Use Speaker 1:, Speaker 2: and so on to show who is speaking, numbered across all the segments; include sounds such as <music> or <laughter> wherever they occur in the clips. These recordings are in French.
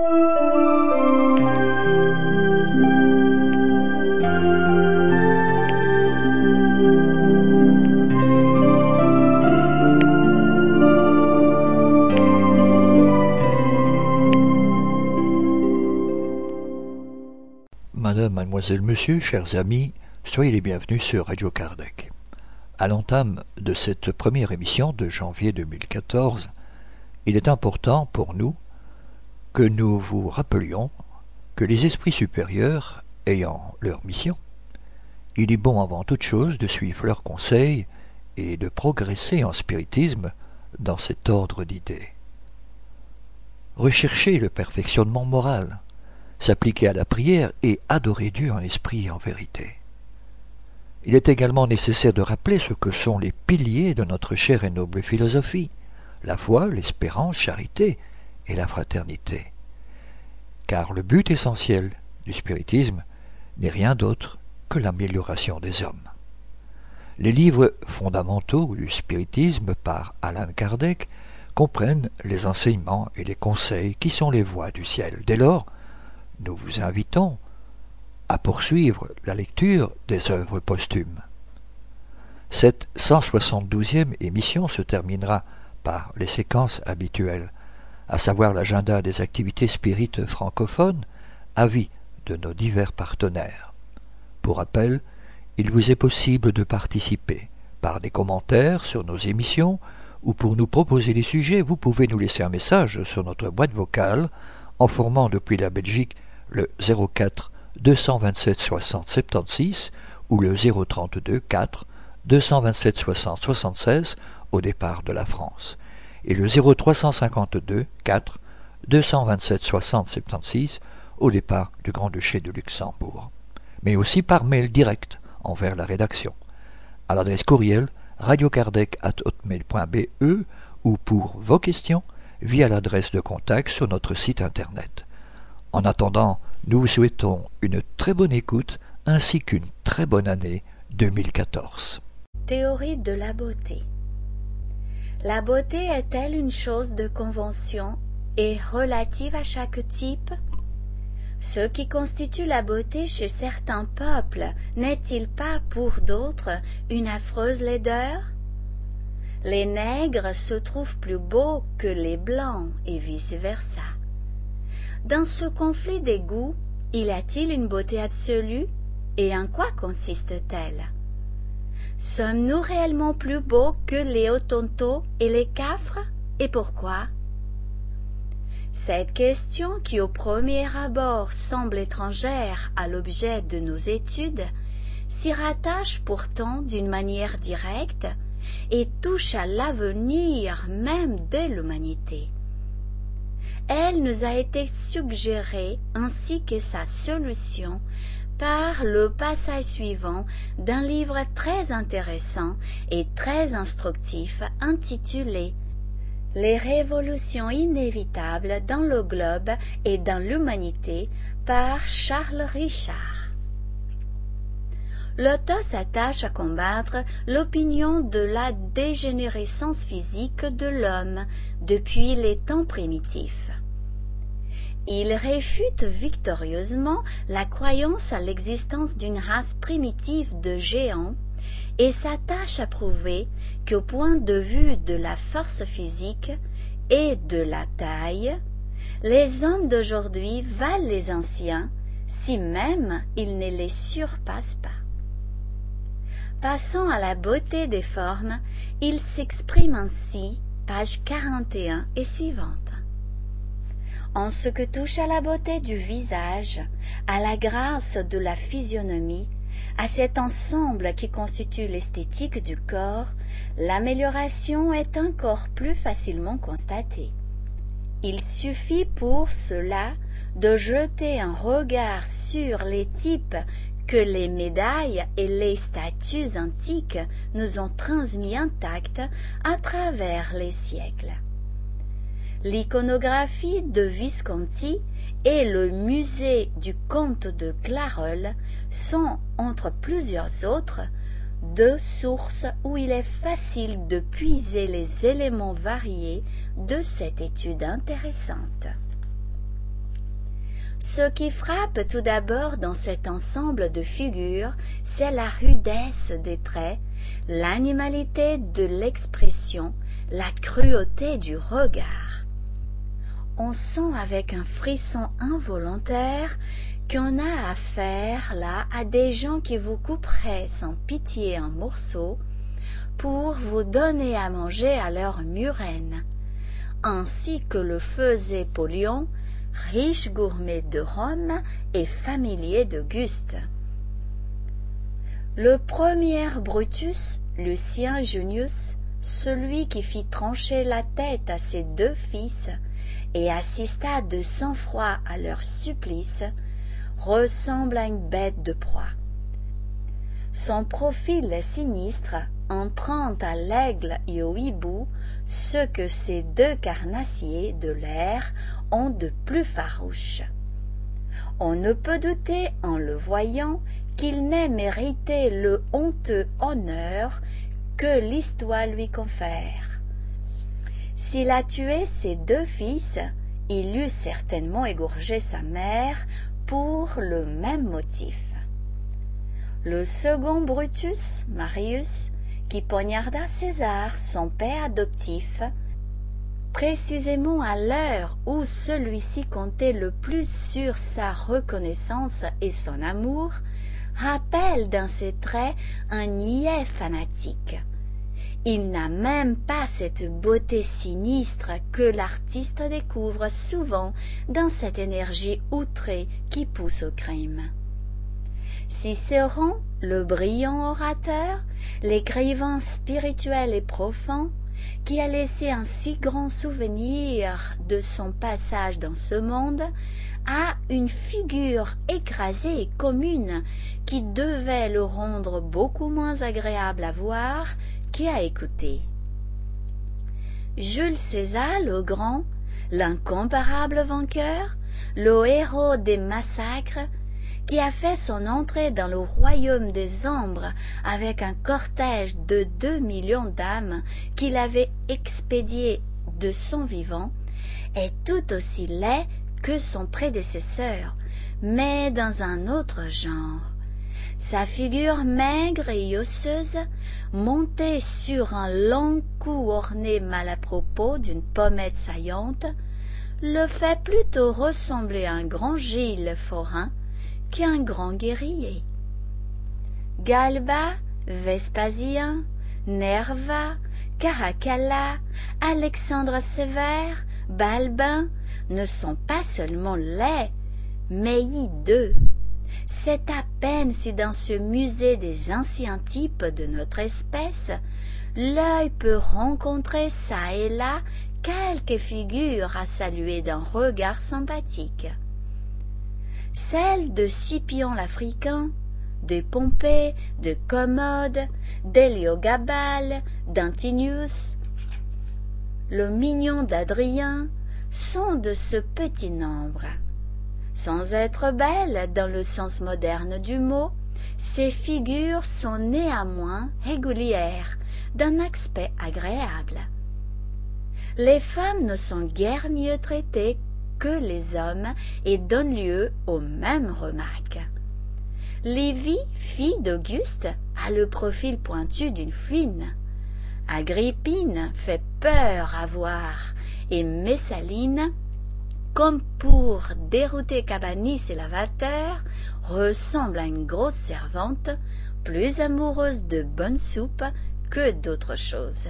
Speaker 1: Madame, mademoiselle, monsieur, chers amis, soyez les bienvenus sur Radio Kardec. À l'entame de cette première émission de janvier 2014, il est important pour nous que nous vous rappelions que les esprits supérieurs ayant leur mission, il est bon avant toute chose de suivre leurs conseils et de progresser en spiritisme dans cet ordre d'idées. Rechercher le perfectionnement moral, s'appliquer à la prière et adorer Dieu en esprit et en vérité. Il est également nécessaire de rappeler ce que sont les piliers de notre chère et noble philosophie, la foi, l'espérance, charité et la fraternité. Car le but essentiel du spiritisme n'est rien d'autre que l'amélioration des hommes. Les livres fondamentaux du spiritisme par Alain Kardec comprennent les enseignements et les conseils qui sont les voies du ciel. Dès lors, nous vous invitons à poursuivre la lecture des œuvres posthumes. Cette 172e émission se terminera par les séquences habituelles, à savoir l'agenda des activités spirites francophones, avis de nos divers partenaires. Pour rappel, il vous est possible de participer par des commentaires sur nos émissions ou pour nous proposer des sujets, vous pouvez nous laisser un message sur notre boîte vocale en formant depuis la Belgique le 04 227 60 76 ou le 032 4 227 60 76 au départ de la France et le 0352 4 227 60 76 au départ du Grand-Duché de Luxembourg, mais aussi par mail direct envers la rédaction, à l'adresse courriel radiokardec.hotmail.be ou pour vos questions via l'adresse de contact sur notre site internet. En attendant, nous vous souhaitons une très bonne écoute ainsi qu'une très bonne année 2014.
Speaker 2: Théorie de la beauté. La beauté est-elle une chose de convention et relative à chaque type? Ce qui constitue la beauté chez certains peuples n'est-il pas pour d'autres une affreuse laideur? Les nègres se trouvent plus beaux que les blancs et vice-versa. Dans ce conflit des goûts, y a-t-il une beauté absolue et en quoi consiste-t-elle? Sommes-nous réellement plus beaux que les Hottentots et les Cafres? Et pourquoi? Cette question qui au premier abord semble étrangère à l'objet de nos études s'y rattache pourtant d'une manière directe et touche à l'avenir même de l'humanité. Elle nous a été suggérée ainsi que sa solution par le passage suivant d'un livre très intéressant et très instructif intitulé Les révolutions inévitables dans le globe et dans l'humanité par Charles Richard. L'auteur s'attache à combattre l'opinion de la dégénérescence physique de l'homme depuis les temps primitifs. Il réfute victorieusement la croyance à l'existence d'une race primitive de géants et s'attache à prouver qu'au point de vue de la force physique et de la taille, les hommes d'aujourd'hui valent les anciens, si même ils ne les surpassent pas. Passant à la beauté des formes, il s'exprime ainsi, page 41 et suivante. En ce que touche à la beauté du visage, à la grâce de la physionomie, à cet ensemble qui constitue l'esthétique du corps, l'amélioration est encore plus facilement constatée. Il suffit pour cela de jeter un regard sur les types que les médailles et les statues antiques nous ont transmis intacts à travers les siècles l'iconographie de Visconti et le musée du comte de Clarol sont, entre plusieurs autres, deux sources où il est facile de puiser les éléments variés de cette étude intéressante. Ce qui frappe tout d'abord dans cet ensemble de figures, c'est la rudesse des traits, l'animalité de l'expression, la cruauté du regard. On sent avec un frisson involontaire qu'on a affaire là à des gens qui vous couperaient sans pitié un morceau pour vous donner à manger à leur murène, ainsi que le faisait Polion, riche gourmet de Rome et familier d'Auguste. Le premier Brutus, Lucien Junius, celui qui fit trancher la tête à ses deux fils et assista de sang-froid à leur supplice, ressemble à une bête de proie. Son profil sinistre emprunte à l'aigle et au hibou ce que ces deux carnassiers de l'air ont de plus farouche. On ne peut douter en le voyant qu'il n'ait mérité le honteux honneur que l'histoire lui confère. S'il a tué ses deux fils, il eût certainement égorgé sa mère pour le même motif. Le second Brutus, Marius, qui poignarda César, son père adoptif, précisément à l'heure où celui-ci comptait le plus sur sa reconnaissance et son amour, rappelle dans ses traits un niais fanatique. Il n'a même pas cette beauté sinistre que l'artiste découvre souvent dans cette énergie outrée qui pousse au crime. Cicéron, le brillant orateur, l'écrivain spirituel et profond, qui a laissé un si grand souvenir de son passage dans ce monde, a une figure écrasée et commune qui devait le rendre beaucoup moins agréable à voir qu'à écouter. Jules César le Grand, l'incomparable vainqueur, le héros des massacres, qui a fait son entrée dans le royaume des ombres avec un cortège de deux millions d'âmes qu'il avait expédié de son vivant, est tout aussi laid que son prédécesseur, mais dans un autre genre. Sa figure maigre et osseuse, montée sur un long cou orné mal à propos d'une pommette saillante, le fait plutôt ressembler à un grand Gilles forain qu'un grand guerrier. Galba, Vespasien, Nerva, Caracalla, Alexandre Sévère, Balbin ne sont pas seulement laids, mais hideux. C'est à peine si dans ce musée des anciens types de notre espèce, l'œil peut rencontrer çà et là quelques figures à saluer d'un regard sympathique celle de Scipion l'Africain, de Pompée, de Commode, d'Héliogabale, d'Antinius, le mignon d'Adrien, sont de ce petit nombre. Sans être belles dans le sens moderne du mot, ces figures sont néanmoins régulières, d'un aspect agréable. Les femmes ne sont guère mieux traitées que les hommes et donne lieu aux mêmes remarques. Lévi, fille d'Auguste, a le profil pointu d'une fouine. Agrippine fait peur à voir, et Messaline, comme pour dérouter Cabanis et Lavater, ressemble à une grosse servante, plus amoureuse de bonne soupe que d'autre chose.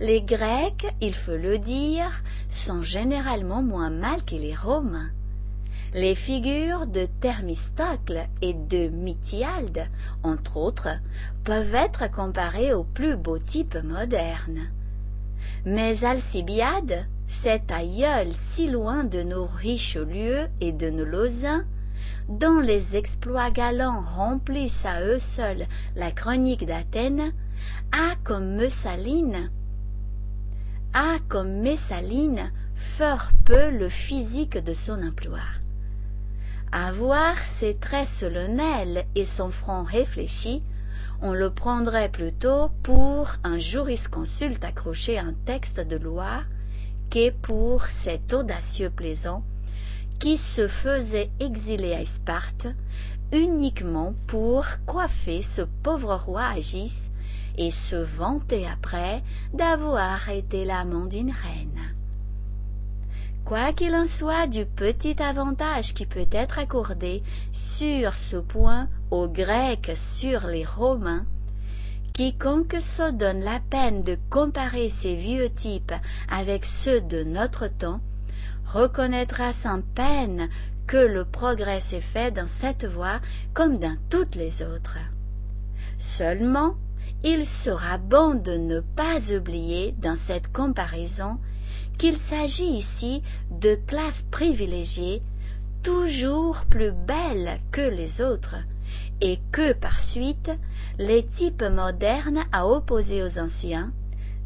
Speaker 2: Les Grecs, il faut le dire, sont généralement moins mal que les Romains. Les figures de Thermistocle et de Mitialde, entre autres, peuvent être comparées aux plus beaux types modernes. Mais Alcibiade, cet aïeul si loin de nos Richelieu et de nos Lausanne, dont les exploits galants remplissent à eux seuls la chronique d'Athènes, a comme Messaline a comme Messaline fort peu le physique de son emploi. À voir ses traits solennels et son front réfléchi, on le prendrait plutôt pour un jurisconsulte accroché à un texte de loi pour cet audacieux plaisant qui se faisait exiler à Sparte uniquement pour coiffer ce pauvre roi Agis et se vanter après d'avoir été l'amant d'une reine. Quoi qu'il en soit du petit avantage qui peut être accordé sur ce point aux Grecs sur les Romains, quiconque se donne la peine de comparer ces vieux types avec ceux de notre temps reconnaîtra sans peine que le progrès s'est fait dans cette voie comme dans toutes les autres. Seulement, il sera bon de ne pas oublier dans cette comparaison qu'il s'agit ici de classes privilégiées toujours plus belles que les autres, et que par suite les types modernes à opposer aux anciens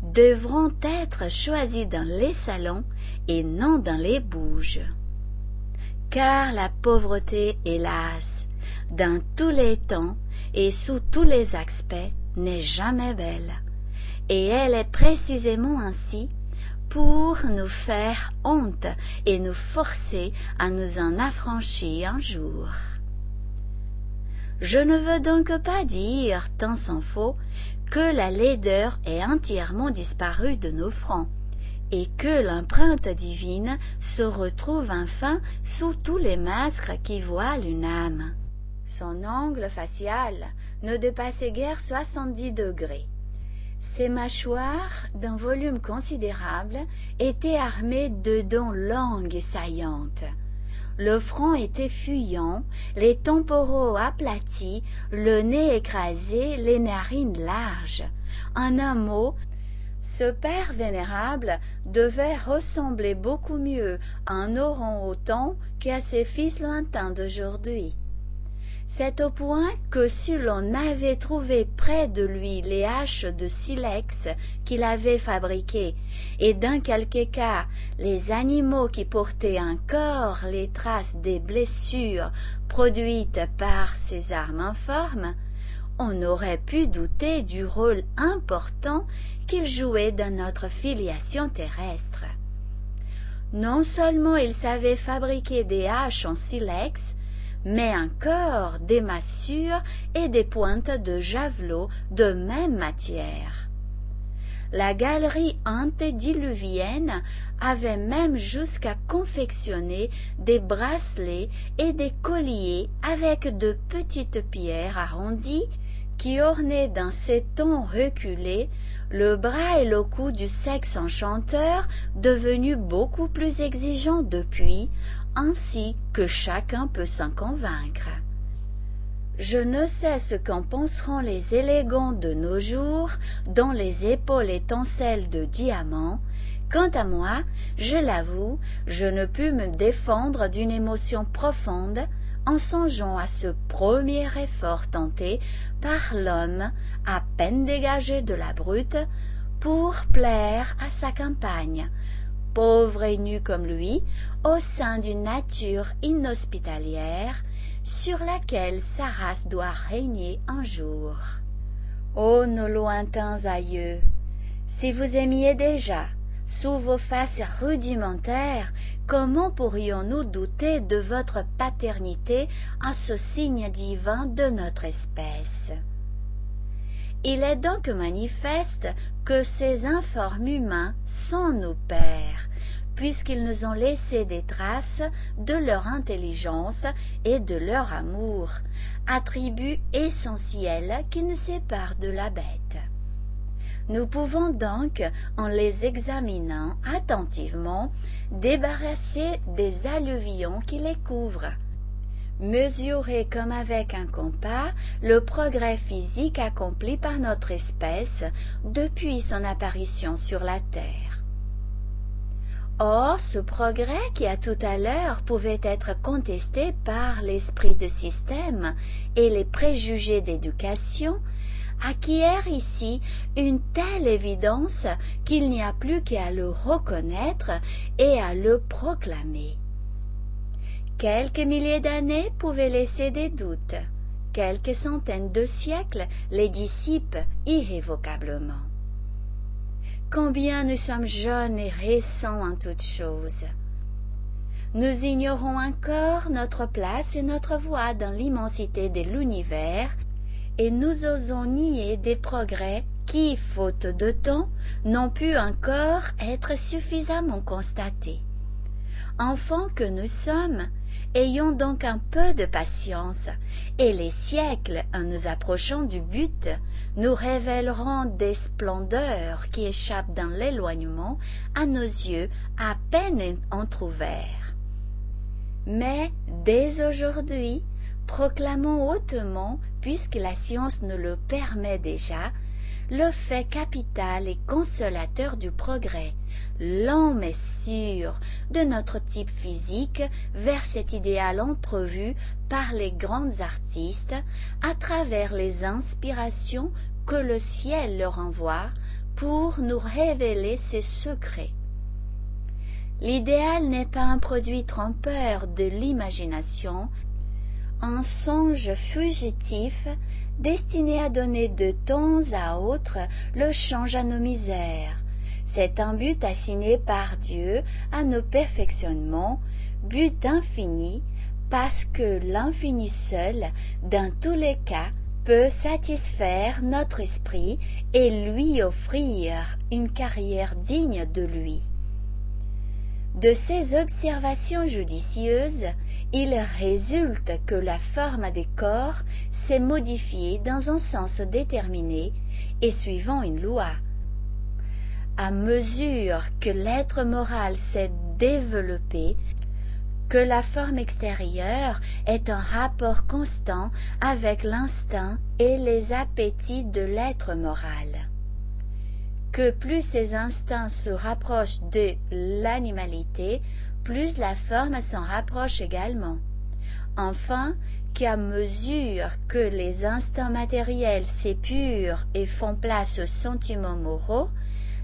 Speaker 2: devront être choisis dans les salons et non dans les bouges. Car la pauvreté, hélas, dans tous les temps et sous tous les aspects, n'est jamais belle, et elle est précisément ainsi pour nous faire honte et nous forcer à nous en affranchir un jour. Je ne veux donc pas dire, tant s'en faut, que la laideur est entièrement disparue de nos fronts, et que l'empreinte divine se retrouve enfin sous tous les masques qui voilent une âme. Son angle facial ne dépassait guère soixante-dix degrés. Ses mâchoires, d'un volume considérable, étaient armées de dents longues et saillantes. Le front était fuyant, les temporaux aplatis, le nez écrasé, les narines larges. En un mot, ce père vénérable devait ressembler beaucoup mieux à un orang-outan qu'à ses fils lointains d'aujourd'hui. C'est au point que si l'on avait trouvé près de lui les haches de silex qu'il avait fabriquées, et dans quelques cas les animaux qui portaient encore les traces des blessures produites par ces armes informes, on aurait pu douter du rôle important qu'il jouait dans notre filiation terrestre. Non seulement il savait fabriquer des haches en silex, mais encore des massures et des pointes de javelot de même matière. La galerie antédiluvienne avait même jusqu'à confectionner des bracelets et des colliers avec de petites pierres arrondies qui ornaient dans ces tons reculés le bras et le cou du sexe enchanteur devenu beaucoup plus exigeant depuis ainsi que chacun peut s'en convaincre. Je ne sais ce qu'en penseront les élégants de nos jours, dont les épaules étincellent de diamants. Quant à moi, je l'avoue, je ne pus me défendre d'une émotion profonde en songeant à ce premier effort tenté par l'homme à peine dégagé de la brute pour plaire à sa campagne, pauvre et nu comme lui, au sein d'une nature inhospitalière sur laquelle sa race doit régner un jour. Ô nos lointains aïeux, si vous aimiez déjà, sous vos faces rudimentaires, comment pourrions-nous douter de votre paternité en ce signe divin de notre espèce? Il est donc manifeste que ces informes humains sont nos pères, puisqu'ils nous ont laissé des traces de leur intelligence et de leur amour, attributs essentiels qui nous séparent de la bête. Nous pouvons donc, en les examinant attentivement, débarrasser des alluvions qui les couvrent mesurer comme avec un compas le progrès physique accompli par notre espèce depuis son apparition sur la Terre. Or, ce progrès qui à tout à l'heure pouvait être contesté par l'esprit de système et les préjugés d'éducation, acquiert ici une telle évidence qu'il n'y a plus qu'à le reconnaître et à le proclamer. Quelques milliers d'années pouvaient laisser des doutes. Quelques centaines de siècles les dissipent irrévocablement. Combien nous sommes jeunes et récents en toutes choses. nous ignorons encore notre place et notre voie dans l'immensité de l'univers, et nous osons nier des progrès qui, faute de temps, n'ont pu encore être suffisamment constatés. Enfants que nous sommes, ayons donc un peu de patience, et les siècles, en nous approchant du but, nous révéleront des splendeurs qui échappent dans l'éloignement à nos yeux à peine entr'ouverts. Mais dès aujourd'hui, proclamons hautement, puisque la science nous le permet déjà, le fait capital et consolateur du progrès, lent mais sûr, de notre type physique vers cet idéal entrevu par les grands artistes à travers les inspirations que le ciel leur envoie pour nous révéler ses secrets. L'idéal n'est pas un produit trompeur de l'imagination, un songe fugitif destiné à donner de temps à autre le change à nos misères. C'est un but assigné par Dieu à nos perfectionnements, but infini, parce que l'infini seul, dans tous les cas, peut satisfaire notre esprit et lui offrir une carrière digne de lui. De ces observations judicieuses, il résulte que la forme des corps s'est modifiée dans un sens déterminé et suivant une loi. À mesure que l'être moral s'est développé, que la forme extérieure est en rapport constant avec l'instinct et les appétits de l'être moral que plus ces instincts se rapprochent de l'animalité, plus la forme s'en rapproche également. Enfin, qu'à mesure que les instincts matériels s'épurent et font place aux sentiments moraux,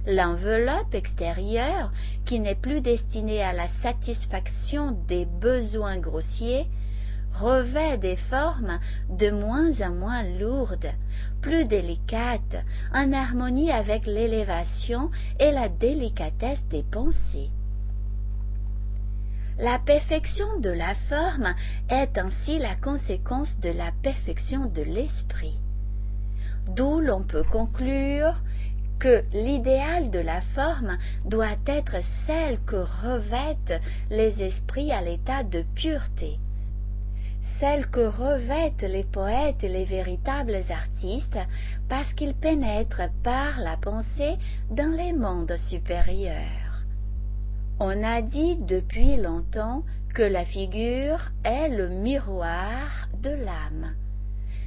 Speaker 2: l'enveloppe extérieure, qui n'est plus destinée à la satisfaction des besoins grossiers, revêt des formes de moins en moins lourdes, plus délicates, en harmonie avec l'élévation et la délicatesse des pensées. La perfection de la forme est ainsi la conséquence de la perfection de l'esprit. D'où l'on peut conclure que l'idéal de la forme doit être celle que revêtent les esprits à l'état de pureté, celle que revêtent les poètes et les véritables artistes parce qu'ils pénètrent par la pensée dans les mondes supérieurs. On a dit depuis longtemps que la figure est le miroir de l'âme.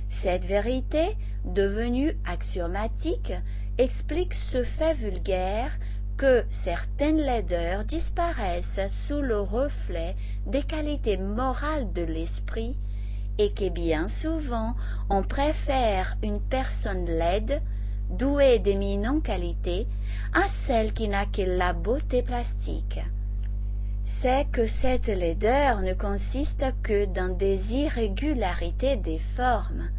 Speaker 2: Cette vérité, devenue axiomatique, explique ce fait vulgaire que certaines laideurs disparaissent sous le reflet des qualités morales de l'esprit et que bien souvent on préfère une personne laide, douée d'éminentes qualités, à celle qui n'a que la beauté plastique. C'est que cette laideur ne consiste que dans des irrégularités des formes,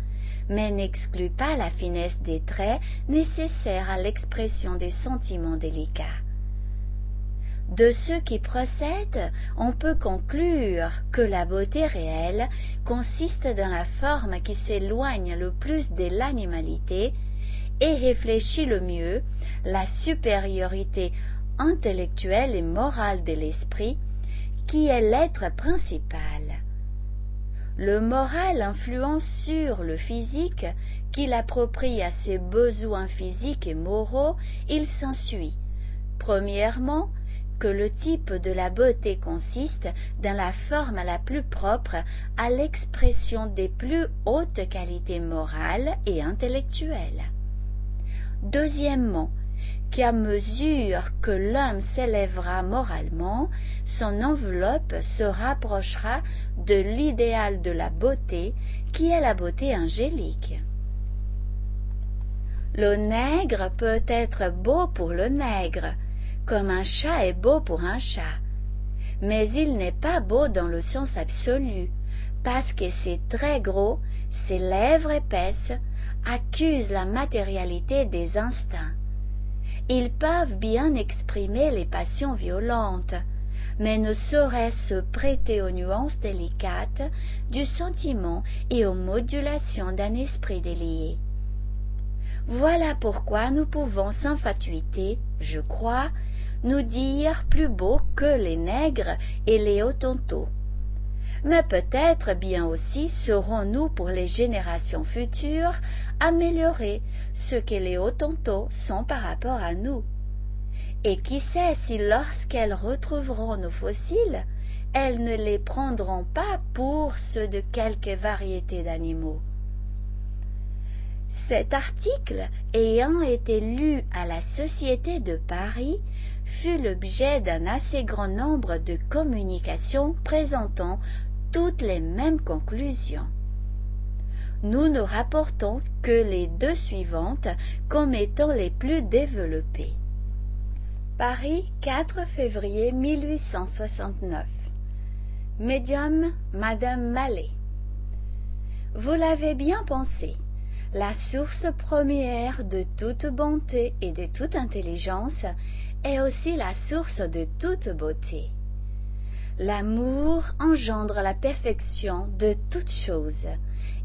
Speaker 2: mais n'exclut pas la finesse des traits nécessaires à l'expression des sentiments délicats. De ce qui procède, on peut conclure que la beauté réelle consiste dans la forme qui s'éloigne le plus de l'animalité et réfléchit le mieux la supériorité intellectuelle et morale de l'esprit qui est l'être principal le moral influence sur le physique, qu'il approprie à ses besoins physiques et moraux, il s'ensuit. Premièrement, que le type de la beauté consiste dans la forme la plus propre à l'expression des plus hautes qualités morales et intellectuelles. Deuxièmement, qu'à mesure que l'homme s'élèvera moralement, son enveloppe se rapprochera de l'idéal de la beauté qui est la beauté angélique. Le nègre peut être beau pour le nègre, comme un chat est beau pour un chat, mais il n'est pas beau dans le sens absolu, parce que ses traits gros, ses lèvres épaisses, accusent la matérialité des instincts ils peuvent bien exprimer les passions violentes, mais ne saurait se prêter aux nuances délicates du sentiment et aux modulations d'un esprit délié. Voilà pourquoi nous pouvons sans fatuité, je crois, nous dire plus beaux que les nègres et les hottentots. Mais peut-être bien aussi serons-nous pour les générations futures améliorer ce que les hottentots sont par rapport à nous. Et qui sait si lorsqu'elles retrouveront nos fossiles, elles ne les prendront pas pour ceux de quelque variété d'animaux. Cet article, ayant été lu à la Société de Paris, fut l'objet d'un assez grand nombre de communications présentant toutes les mêmes conclusions. Nous ne rapportons que les deux suivantes comme étant les plus développées. Paris, 4 février 1869. Médium Madame Mallet. Vous l'avez bien pensé, la source première de toute bonté et de toute intelligence est aussi la source de toute beauté. L'amour engendre la perfection de toutes choses,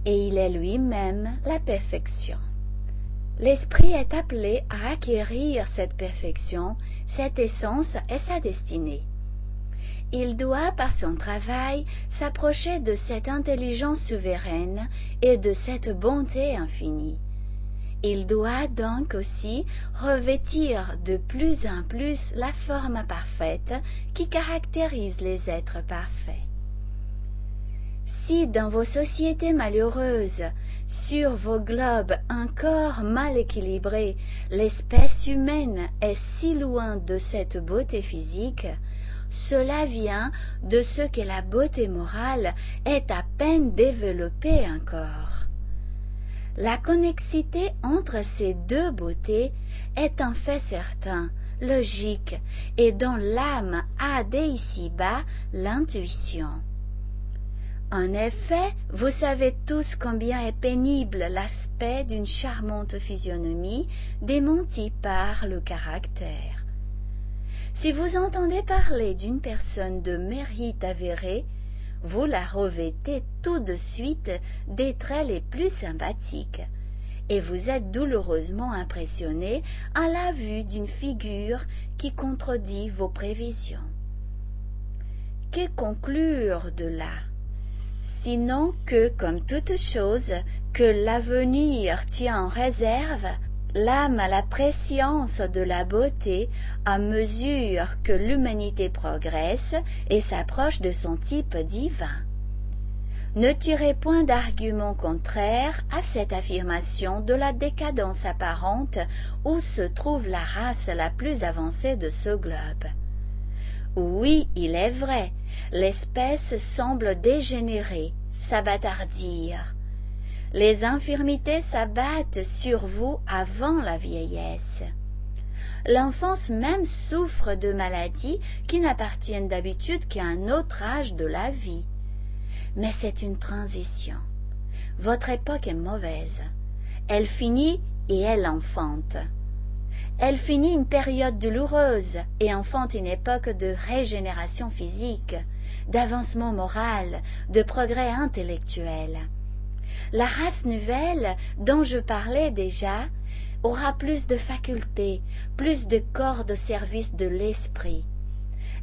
Speaker 2: et il est lui-même la perfection. L'esprit est appelé à acquérir cette perfection, cette essence et sa destinée. Il doit, par son travail, s'approcher de cette intelligence souveraine et de cette bonté infinie. Il doit donc aussi revêtir de plus en plus la forme parfaite qui caractérise les êtres parfaits. Si dans vos sociétés malheureuses, sur vos globes encore mal équilibrés, l'espèce humaine est si loin de cette beauté physique, cela vient de ce que la beauté morale est à peine développée encore. La connexité entre ces deux beautés est un fait certain, logique, et dont l'âme a dès ici-bas l'intuition. En effet, vous savez tous combien est pénible l'aspect d'une charmante physionomie démentie par le caractère. Si vous entendez parler d'une personne de mérite avéré, vous la revêtez tout de suite des traits les plus sympathiques, et vous êtes douloureusement impressionné à la vue d'une figure qui contredit vos prévisions. Que conclure de là? Sinon que, comme toute chose que l'avenir tient en réserve, l'âme a la préscience de la beauté à mesure que l'humanité progresse et s'approche de son type divin. Ne tirez point d'argument contraire à cette affirmation de la décadence apparente où se trouve la race la plus avancée de ce globe. Oui, il est vrai, l'espèce semble dégénérer, s'abattardir. Les infirmités s'abattent sur vous avant la vieillesse. L'enfance même souffre de maladies qui n'appartiennent d'habitude qu'à un autre âge de la vie. Mais c'est une transition. Votre époque est mauvaise. Elle finit et elle enfante. Elle finit une période douloureuse et enfante une époque de régénération physique, d'avancement moral, de progrès intellectuel. La race nouvelle dont je parlais déjà aura plus de facultés, plus de corps de service de l'esprit.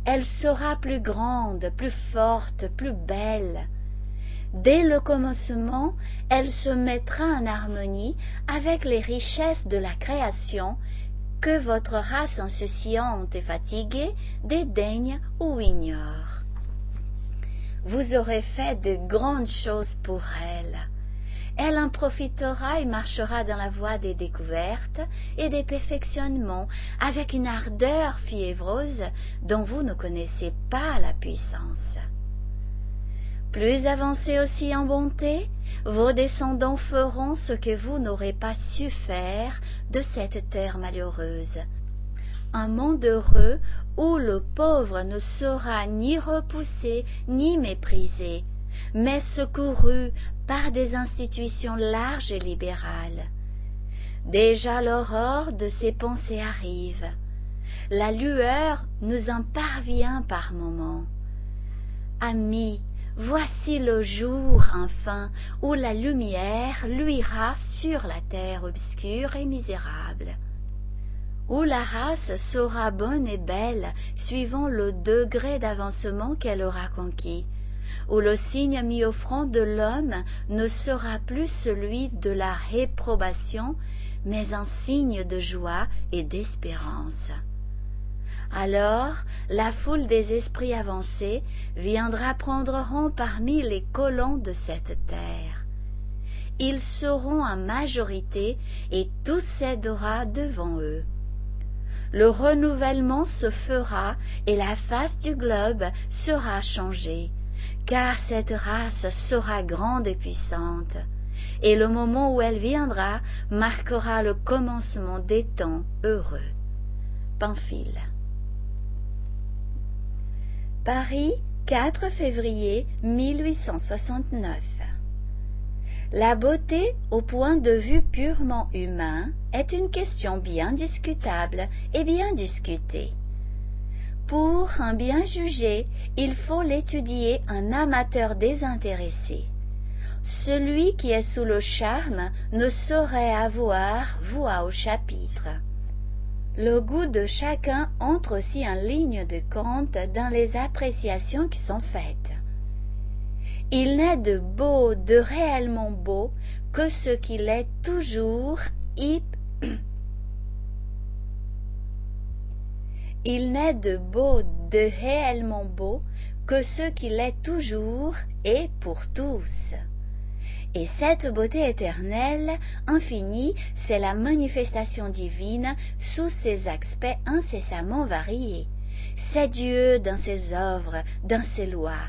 Speaker 2: Elle sera plus grande, plus forte, plus belle. Dès le commencement, elle se mettra en harmonie avec les richesses de la création que votre race insouciante et fatiguée dédaigne ou ignore. Vous aurez fait de grandes choses pour elle. Elle en profitera et marchera dans la voie des découvertes et des perfectionnements avec une ardeur fiévreuse dont vous ne connaissez pas la puissance. Plus avancés aussi en bonté, vos descendants feront ce que vous n'aurez pas su faire de cette terre malheureuse. Un monde heureux où le pauvre ne sera ni repoussé ni méprisé, mais secouru par des institutions larges et libérales. Déjà l'aurore de ces pensées arrive. la lueur nous en parvient par moments. Amis, voici le jour enfin où la lumière luira sur la terre obscure et misérable, où la race sera bonne et belle suivant le degré d'avancement qu'elle aura conquis, où le signe mis au front de l'homme ne sera plus celui de la réprobation, mais un signe de joie et d'espérance. Alors la foule des esprits avancés viendra prendre rang parmi les colons de cette terre. Ils seront en majorité et tout cédera devant eux. Le renouvellement se fera et la face du globe sera changée, car cette race sera grande et puissante, et le moment où elle viendra marquera le commencement des temps heureux. Pamphile. Paris, 4 février 1869. La beauté, au point de vue purement humain, est une question bien discutable et bien discutée. Pour un bien jugé, il faut l'étudier un amateur désintéressé. Celui qui est sous le charme ne saurait avoir voix au chapitre. Le goût de chacun entre aussi en ligne de compte dans les appréciations qui sont faites. Il n'est de beau, de réellement beau, que ce qu'il est toujours Il n'est de beau, de réellement beau, que ce qu'il est toujours et pour tous. Et cette beauté éternelle, infinie, c'est la manifestation divine sous ses aspects incessamment variés. C'est Dieu dans ses œuvres, dans ses lois.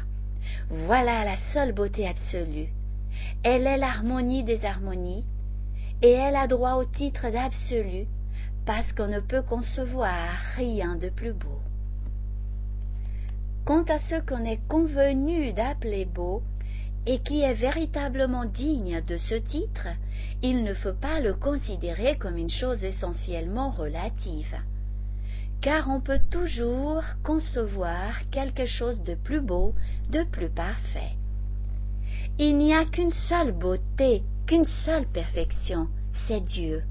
Speaker 2: Voilà la seule beauté absolue. Elle est l'harmonie des harmonies, et elle a droit au titre d'absolu, parce qu'on ne peut concevoir rien de plus beau. Quant à ce qu'on est convenu d'appeler beau, et qui est véritablement digne de ce titre, il ne faut pas le considérer comme une chose essentiellement relative, car on peut toujours concevoir quelque chose de plus beau, de plus parfait. Il n'y a qu'une seule beauté, qu'une seule perfection, c'est Dieu.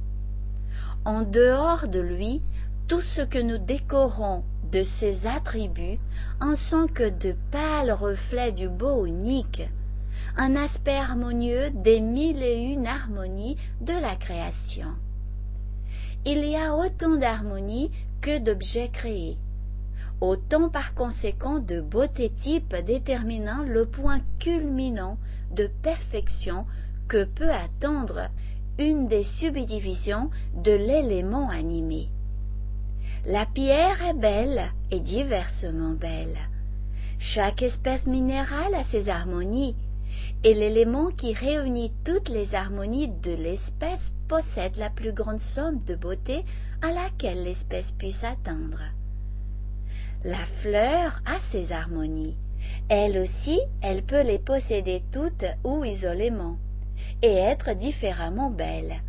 Speaker 2: En dehors de lui, tout ce que nous décorons de ses attributs en sont que de pâles reflets du beau unique, un aspect harmonieux des mille et une harmonies de la création. Il y a autant d'harmonies que d'objets créés, autant par conséquent de beauté type déterminant le point culminant de perfection que peut attendre une des subdivisions de l'élément animé. La pierre est belle et diversement belle. Chaque espèce minérale a ses harmonies, et l'élément qui réunit toutes les harmonies de l'espèce possède la plus grande somme de beauté à laquelle l'espèce puisse atteindre. La fleur a ses harmonies. Elle aussi, elle peut les posséder toutes ou isolément, et être différemment belle.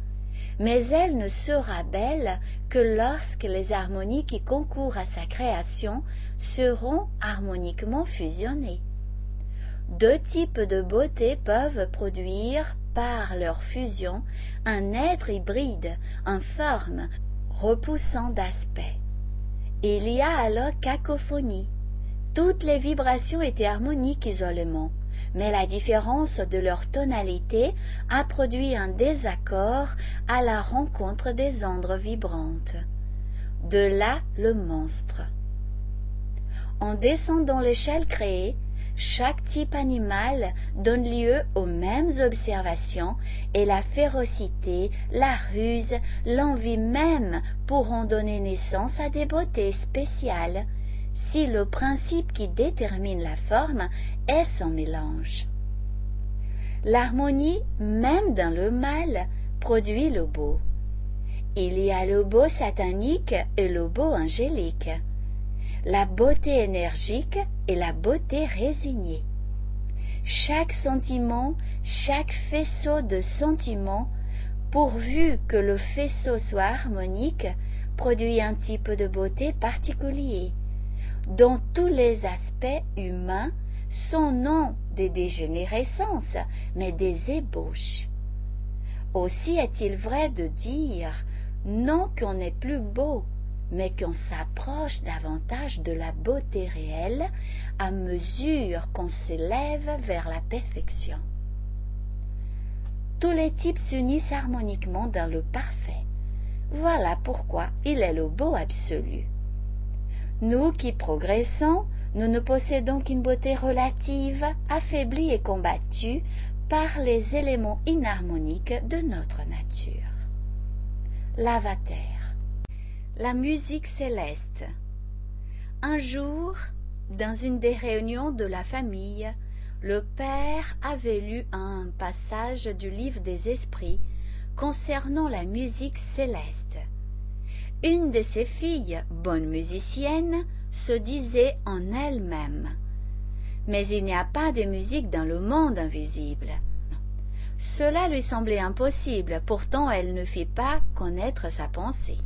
Speaker 2: Mais elle ne sera belle que lorsque les harmonies qui concourent à sa création seront harmoniquement fusionnées. Deux types de beauté peuvent produire, par leur fusion, un être hybride, informe, repoussant d'aspect. Il y a alors cacophonie. Toutes les vibrations étaient harmoniques isolement, mais la différence de leur tonalité a produit un désaccord à la rencontre des ondes vibrantes. De là le monstre. En descendant l'échelle créée, chaque type animal donne lieu aux mêmes observations et la férocité, la ruse, l'envie même pourront donner naissance à des beautés spéciales si le principe qui détermine la forme est son mélange. L'harmonie, même dans le mal, produit le beau. Il y a le beau satanique et le beau angélique la beauté énergique et la beauté résignée. Chaque sentiment, chaque faisceau de sentiment, pourvu que le faisceau soit harmonique, produit un type de beauté particulier, dont tous les aspects humains sont non des dégénérescences, mais des ébauches. Aussi est-il vrai de dire non qu'on n'est plus beau, mais qu'on s'approche davantage de la beauté réelle à mesure qu'on s'élève vers la perfection. Tous les types s'unissent harmoniquement dans le parfait. Voilà pourquoi il est le beau absolu. Nous qui progressons, nous ne possédons qu'une beauté relative, affaiblie et combattue par les éléments inharmoniques de notre nature. Lavater. La musique céleste. Un jour, dans une des réunions de la famille, le père avait lu un passage du livre des esprits concernant la musique céleste. Une de ses filles, bonne musicienne, se disait en elle-même Mais il n'y a pas de musique dans le monde invisible. Cela lui semblait impossible, pourtant elle ne fit pas connaître sa pensée.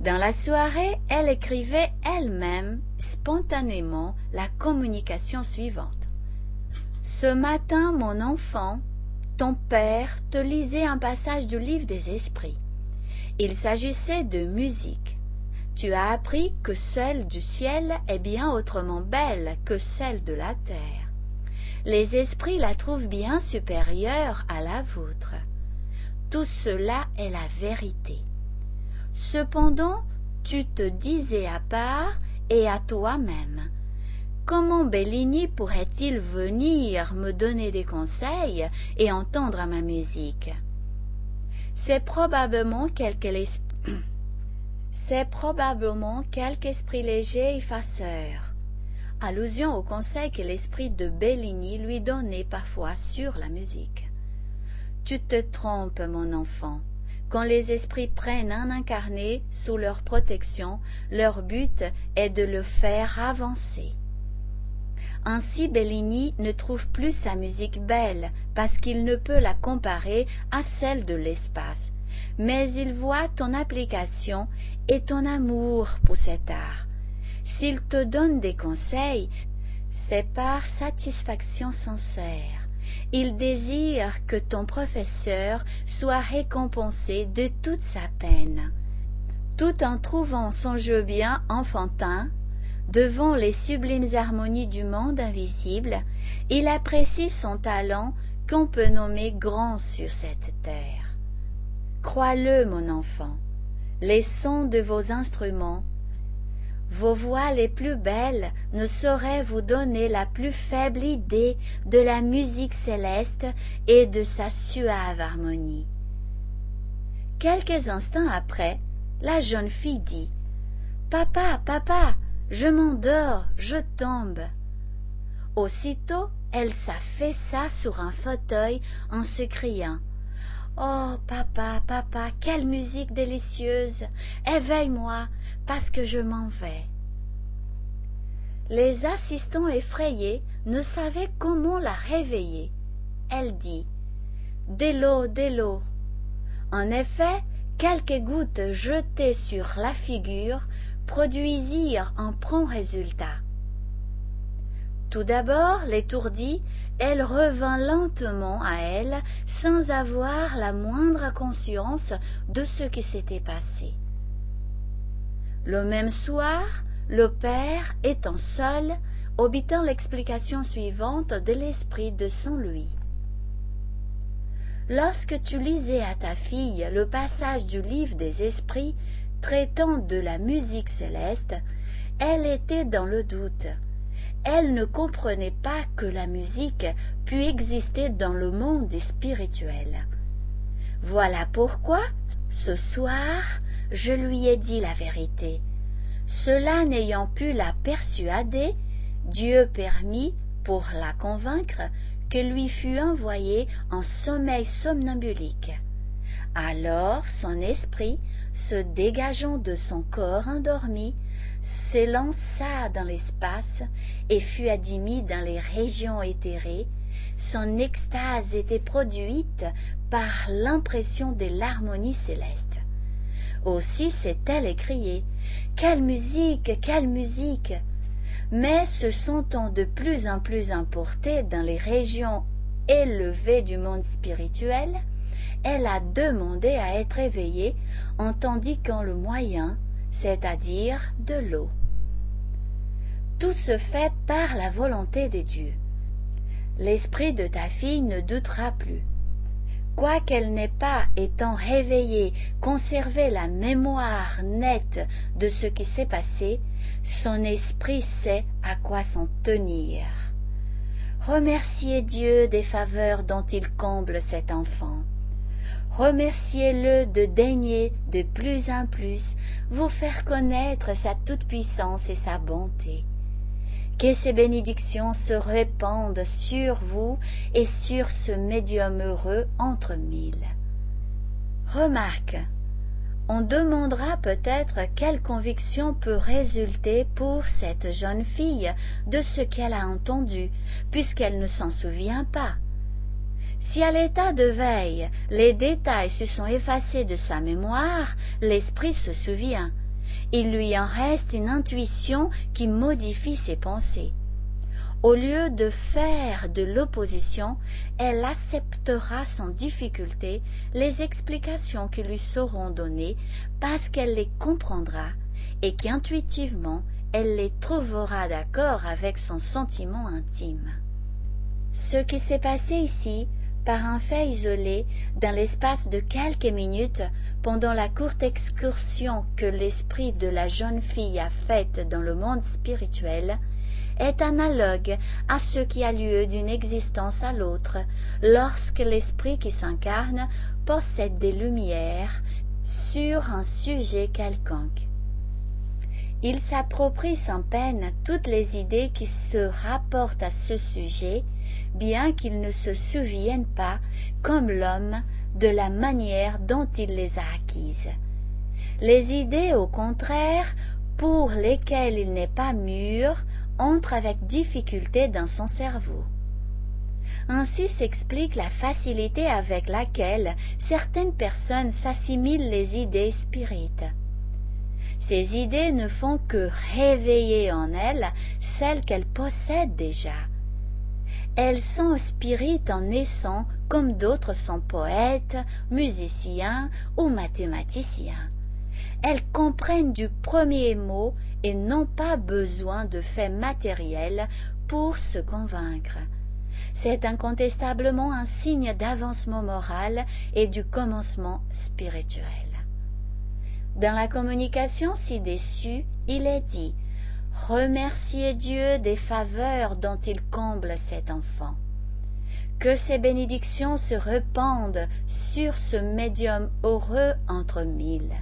Speaker 2: Dans la soirée, elle écrivait elle-même spontanément la communication suivante. Ce matin, mon enfant, ton père te lisait un passage du livre des esprits. Il s'agissait de musique. Tu as appris que celle du ciel est bien autrement belle que celle de la terre. Les esprits la trouvent bien supérieure à la vôtre. Tout cela est la vérité. Cependant, tu te disais à part et à toi-même. Comment Bellini pourrait-il venir me donner des conseils et entendre ma musique? <clears throat> C'est probablement quelque esprit léger et farceur. Allusion au conseil que l'esprit de Bellini lui donnait parfois sur la musique. Tu te trompes, mon enfant. Quand les esprits prennent un incarné sous leur protection, leur but est de le faire avancer. Ainsi Bellini ne trouve plus sa musique belle parce qu'il ne peut la comparer à celle de l'espace, mais il voit ton application et ton amour pour cet art. S'il te donne des conseils, c'est par satisfaction sincère. Il désire que ton professeur soit récompensé de toute sa peine. Tout en trouvant son jeu bien enfantin, devant les sublimes harmonies du monde invisible, il apprécie son talent qu'on peut nommer grand sur cette terre. Crois-le, mon enfant, les sons de vos instruments vos voix les plus belles ne sauraient vous donner la plus faible idée de la musique céleste et de sa suave harmonie. Quelques instants après, la jeune fille dit Papa, papa, je m'endors, je tombe. Aussitôt, elle s'affaissa sur un fauteuil en se criant Oh, papa, papa, quelle musique délicieuse. Éveille-moi, parce que je m'en vais. Les assistants effrayés ne savaient comment la réveiller. Elle dit De l'eau, de l'eau. En effet, quelques gouttes jetées sur la figure produisirent un prompt résultat. Tout d'abord, l'étourdie, elle revint lentement à elle sans avoir la moindre conscience de ce qui s'était passé. Le même soir, le père, étant seul, obtint l'explication suivante de l'esprit de son lui. Lorsque tu lisais à ta fille le passage du livre des esprits traitant de la musique céleste, elle était dans le doute. Elle ne comprenait pas que la musique pût exister dans le monde spirituel. Voilà pourquoi, ce soir, je lui ai dit la vérité. Cela n'ayant pu la persuader, Dieu permit, pour la convaincre, que lui fût envoyé en sommeil somnambulique. Alors son esprit, se dégageant de son corps endormi, s'élança dans l'espace et fut admis dans les régions éthérées. Son extase était produite par l'impression de l'harmonie céleste. Aussi s'est-elle écriée. Quelle musique, quelle musique Mais se sentant de plus en plus emportée dans les régions élevées du monde spirituel, elle a demandé à être éveillée en t'indiquant le moyen, c'est-à-dire de l'eau. Tout se fait par la volonté des dieux. L'esprit de ta fille ne doutera plus. Quoiqu'elle n'ait pas, étant réveillée, conservé la mémoire nette de ce qui s'est passé, son esprit sait à quoi s'en tenir. Remerciez Dieu des faveurs dont il comble cet enfant. Remerciez-le de daigner de plus en plus vous faire connaître sa toute-puissance et sa bonté. Que ces bénédictions se répandent sur vous et sur ce médium heureux entre mille. Remarque, on demandera peut-être quelle conviction peut résulter pour cette jeune fille de ce qu'elle a entendu, puisqu'elle ne s'en souvient pas. Si à l'état de veille les détails se sont effacés de sa mémoire, l'esprit se souvient. Il lui en reste une intuition qui modifie ses pensées. Au lieu de faire de l'opposition, elle acceptera sans difficulté les explications qui lui seront données parce qu'elle les comprendra et qu'intuitivement elle les trouvera d'accord avec son sentiment intime. Ce qui s'est passé ici par un fait isolé dans l'espace de quelques minutes pendant la courte excursion que l'esprit de la jeune fille a faite dans le monde spirituel est analogue à ce qui a lieu d'une existence à l'autre lorsque l'esprit qui s'incarne possède des lumières sur un sujet quelconque. Il s'approprie sans peine toutes les idées qui se rapportent à ce sujet bien qu'il ne se souvienne pas, comme l'homme, de la manière dont il les a acquises. Les idées, au contraire, pour lesquelles il n'est pas mûr, entrent avec difficulté dans son cerveau. Ainsi s'explique la facilité avec laquelle certaines personnes s'assimilent les idées spirites. Ces idées ne font que réveiller en elles celles qu'elles possèdent déjà. Elles sont spirites en naissant comme d'autres sont poètes, musiciens ou mathématiciens. Elles comprennent du premier mot et n'ont pas besoin de faits matériels pour se convaincre. C'est incontestablement un signe d'avancement moral et du commencement spirituel. Dans la communication ci-dessus, il est dit Remerciez Dieu des faveurs dont il comble cet enfant. Que ses bénédictions se répandent sur ce médium heureux entre mille.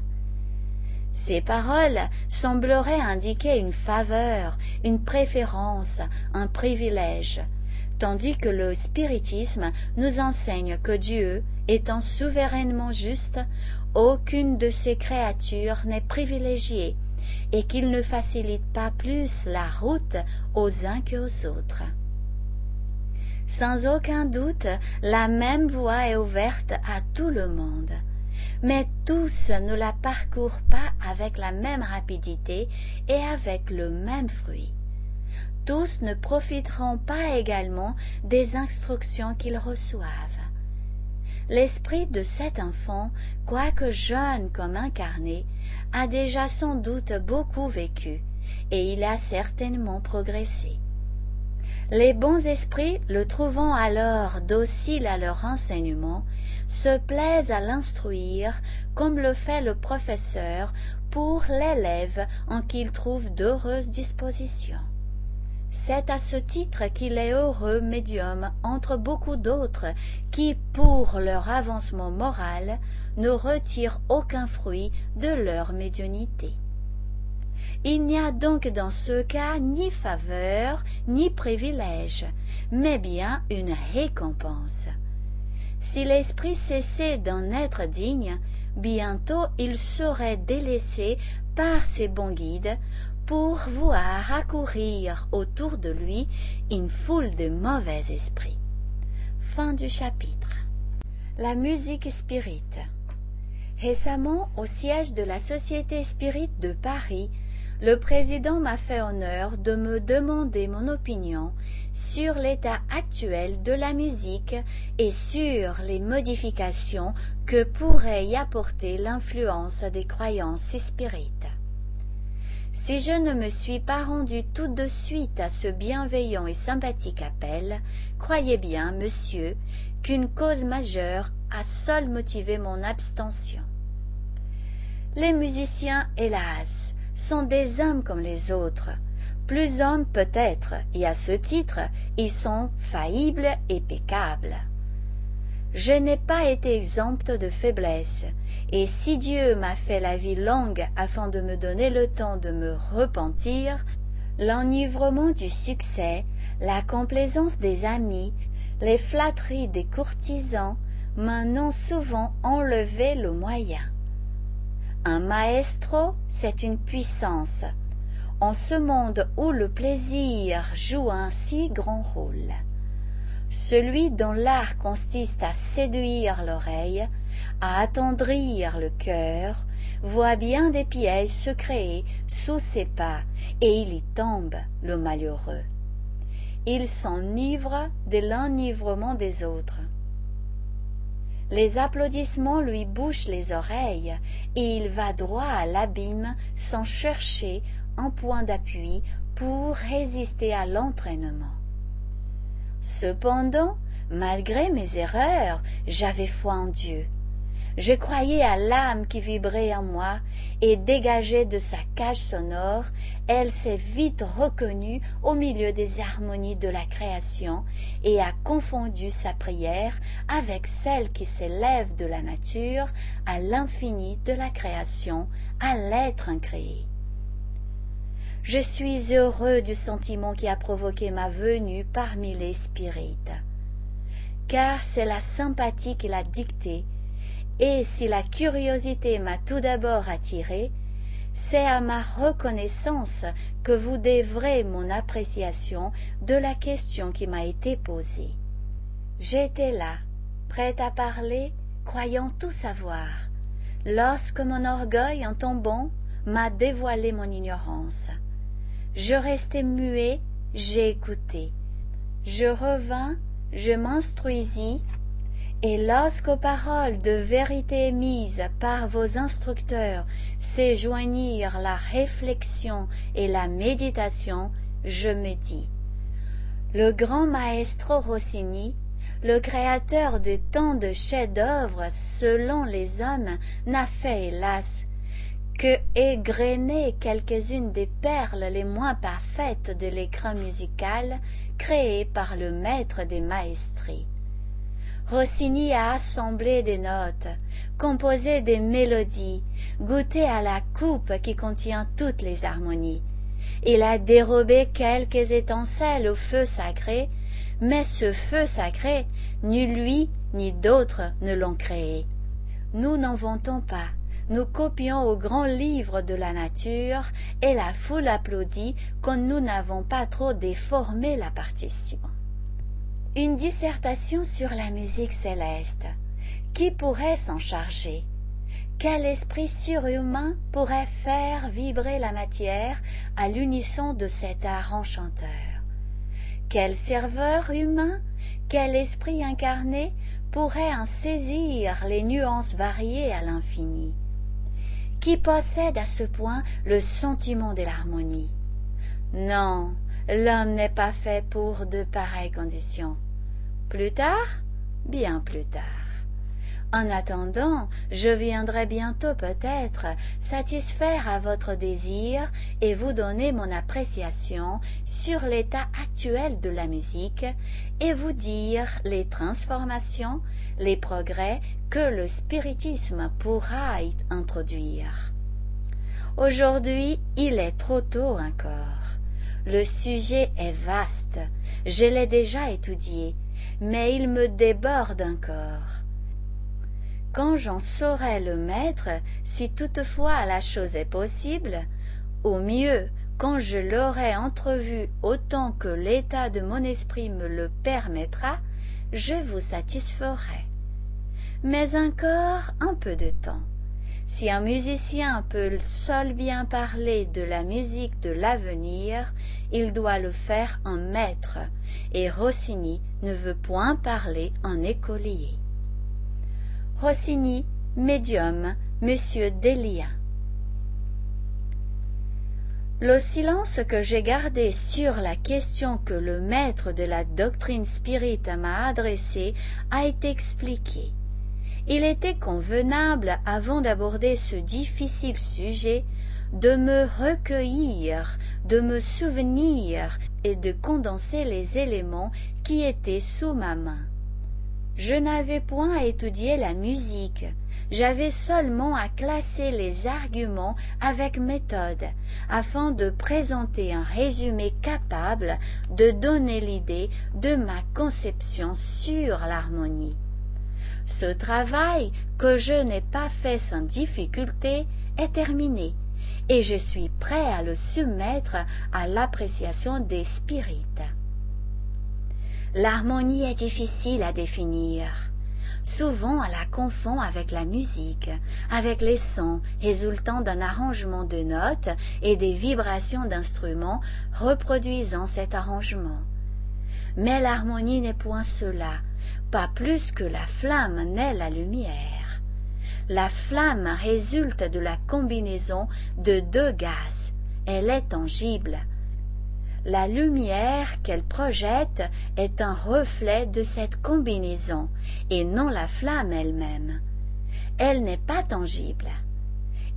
Speaker 2: Ces paroles sembleraient indiquer une faveur, une préférence, un privilège, tandis que le spiritisme nous enseigne que Dieu, étant souverainement juste, aucune de ses créatures n'est privilégiée et qu'il ne facilite pas plus la route aux uns qu'aux autres. Sans aucun doute, la même voie est ouverte à tout le monde, mais tous ne la parcourent pas avec la même rapidité et avec le même fruit. Tous ne profiteront pas également des instructions qu'ils reçoivent. L'esprit de cet enfant, quoique jeune comme incarné, a déjà sans doute beaucoup vécu, et il a certainement progressé. Les bons esprits, le trouvant alors docile à leur enseignement, se plaisent à l'instruire comme le fait le professeur pour l'élève en qui il trouve d'heureuses dispositions. C'est à ce titre qu'il est heureux médium entre beaucoup d'autres qui, pour leur avancement moral, ne retirent aucun fruit de leur médiumnité. Il n'y a donc dans ce cas ni faveur ni privilège, mais bien une récompense. Si l'esprit cessait d'en être digne, bientôt il serait délaissé par ses bons guides pour voir accourir autour de lui une foule de mauvais esprits. Fin du chapitre. La musique spirite. Récemment, au siège de la Société Spirit de Paris, le président m'a fait honneur de me demander mon opinion sur l'état actuel de la musique et sur les modifications que pourrait y apporter l'influence des croyances spirites. Si je ne me suis pas rendu tout de suite à ce bienveillant et sympathique appel, croyez bien, monsieur, qu'une cause majeure a seule motivé mon abstention. Les musiciens, hélas, sont des hommes comme les autres, plus hommes peut-être, et à ce titre, ils sont faillibles et peccables. Je n'ai pas été exempte de faiblesse, et si Dieu m'a fait la vie longue afin de me donner le temps de me repentir, l'enivrement du succès, la complaisance des amis, les flatteries des courtisans m'en ont souvent enlevé le moyen. Un maestro, c'est une puissance, en ce monde où le plaisir joue un si grand rôle. Celui dont l'art consiste à séduire l'oreille, à attendrir le cœur, voit bien des pièges se créer sous ses pas, et il y tombe, le malheureux. Il s'enivre de l'enivrement des autres. Les applaudissements lui bouchent les oreilles, et il va droit à l'abîme sans chercher un point d'appui pour résister à l'entraînement. Cependant, malgré mes erreurs, j'avais foi en Dieu. Je croyais à l'âme qui vibrait en moi, et dégagée de sa cage sonore, elle s'est vite reconnue au milieu des harmonies de la création et a confondu sa prière avec celle qui s'élève de la nature à l'infini de la création, à l'être incréé. Je suis heureux du sentiment qui a provoqué ma venue parmi les spirites, car c'est la sympathie qui l'a dictée et si la curiosité m'a tout d'abord attiré, c'est à ma reconnaissance que vous devrez mon appréciation de la question qui m'a été posée. J'étais là, prête à parler, croyant tout savoir, lorsque mon orgueil en tombant m'a dévoilé mon ignorance. Je restai muet, j'ai écouté. Je revins, je m'instruisis et lorsqu'aux paroles de vérité émises par vos instructeurs s'éjoignirent la réflexion et la méditation, je me dis Le grand maestro Rossini, le créateur de tant de chefs-d'œuvre selon les hommes, n'a fait, hélas, que égrener quelques-unes des perles les moins parfaites de l'écran musical créé par le maître des maestries. Rossini a assemblé des notes, composé des mélodies, goûté à la coupe qui contient toutes les harmonies. Il a dérobé quelques étincelles au feu sacré, mais ce feu sacré, ni lui ni d'autres ne l'ont créé. Nous n'en vantons pas, nous copions au grand livre de la nature, et la foule applaudit quand nous n'avons pas trop déformé la partition. Une dissertation sur la musique céleste. Qui pourrait s'en charger? Quel esprit surhumain pourrait faire vibrer la matière à l'unisson de cet art enchanteur? Quel serveur humain, quel esprit incarné pourrait en saisir les nuances variées à l'infini? Qui possède à ce point le sentiment de l'harmonie? Non, L'homme n'est pas fait pour de pareilles conditions. Plus tard Bien plus tard. En attendant, je viendrai bientôt peut-être satisfaire à votre désir et vous donner mon appréciation sur l'état actuel de la musique et vous dire les transformations, les progrès que le spiritisme pourra y introduire. Aujourd'hui, il est trop tôt encore. Le sujet est vaste, je l'ai déjà étudié, mais il me déborde encore. Quand j'en saurai le maître, si toutefois la chose est possible, au mieux quand je l'aurai entrevu autant que l'état de mon esprit me le permettra, je vous satisferai. Mais encore un peu de temps. Si un musicien peut seul bien parler de la musique de l'avenir, il doit le faire en maître, et Rossini ne veut point parler en écolier. Rossini, médium, Monsieur Delia. Le silence que j'ai gardé sur la question que le maître de la doctrine spirite m'a adressée a été expliqué. Il était convenable, avant d'aborder ce difficile sujet, de me recueillir, de me souvenir et de condenser les éléments qui étaient sous ma main. Je n'avais point à étudier la musique, j'avais seulement à classer les arguments avec méthode, afin de présenter un résumé capable de donner l'idée de ma conception sur l'harmonie. Ce travail, que je n'ai pas fait sans difficulté, est terminé, et je suis prêt à le soumettre à l'appréciation des spirites. L'harmonie est difficile à définir souvent à la confond avec la musique, avec les sons résultant d'un arrangement de notes et des vibrations d'instruments reproduisant cet arrangement. Mais l'harmonie n'est point cela, pas plus que la flamme n'est la lumière. La flamme résulte de la combinaison de deux gaz, elle est tangible, la lumière qu'elle projette est un reflet de cette combinaison et non la flamme elle-même. Elle, n'est pas tangible.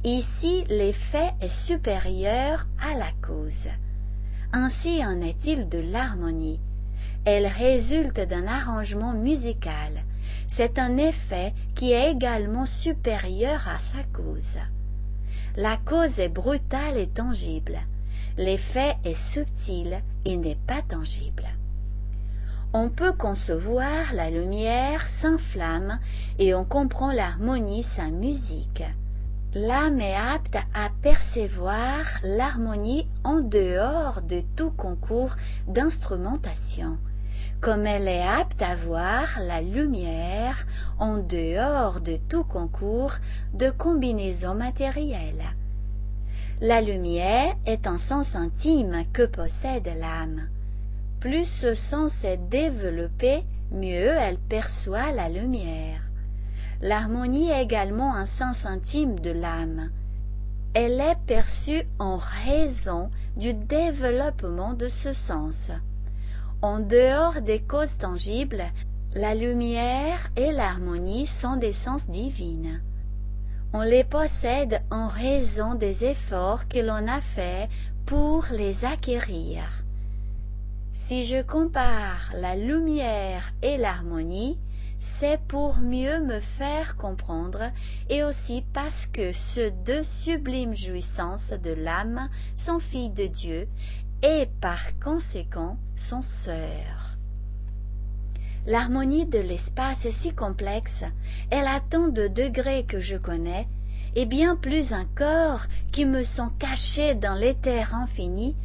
Speaker 2: Ici, l'effet est supérieur à la cause. Ainsi en est-il de l'harmonie. Elle résulte d'un arrangement musical. C'est un effet qui est également supérieur à sa cause. La cause est brutale et tangible l'effet est subtil et n'est pas tangible. On peut concevoir la lumière sans flamme et on comprend l'harmonie sans musique. L'âme est apte à percevoir l'harmonie en dehors de tout concours d'instrumentation, comme elle est apte à voir la lumière en dehors de tout concours de combinaison matérielle. La lumière est un sens intime que possède l'âme. Plus ce sens est développé, mieux elle perçoit la lumière. L'harmonie est également un sens intime de l'âme. Elle est perçue en raison du développement de ce sens. En dehors des causes tangibles, la lumière et l'harmonie sont des sens divines on les possède en raison des efforts que l'on a faits pour les acquérir. Si je compare la lumière et l'harmonie, c'est pour mieux me faire comprendre et aussi parce que ces deux sublimes jouissances de l'âme sont filles de Dieu et par conséquent sont sœurs. L'harmonie de l'espace est si complexe, elle a tant de degrés que je connais, et bien plus encore qui me sont cachés dans l'éther infini,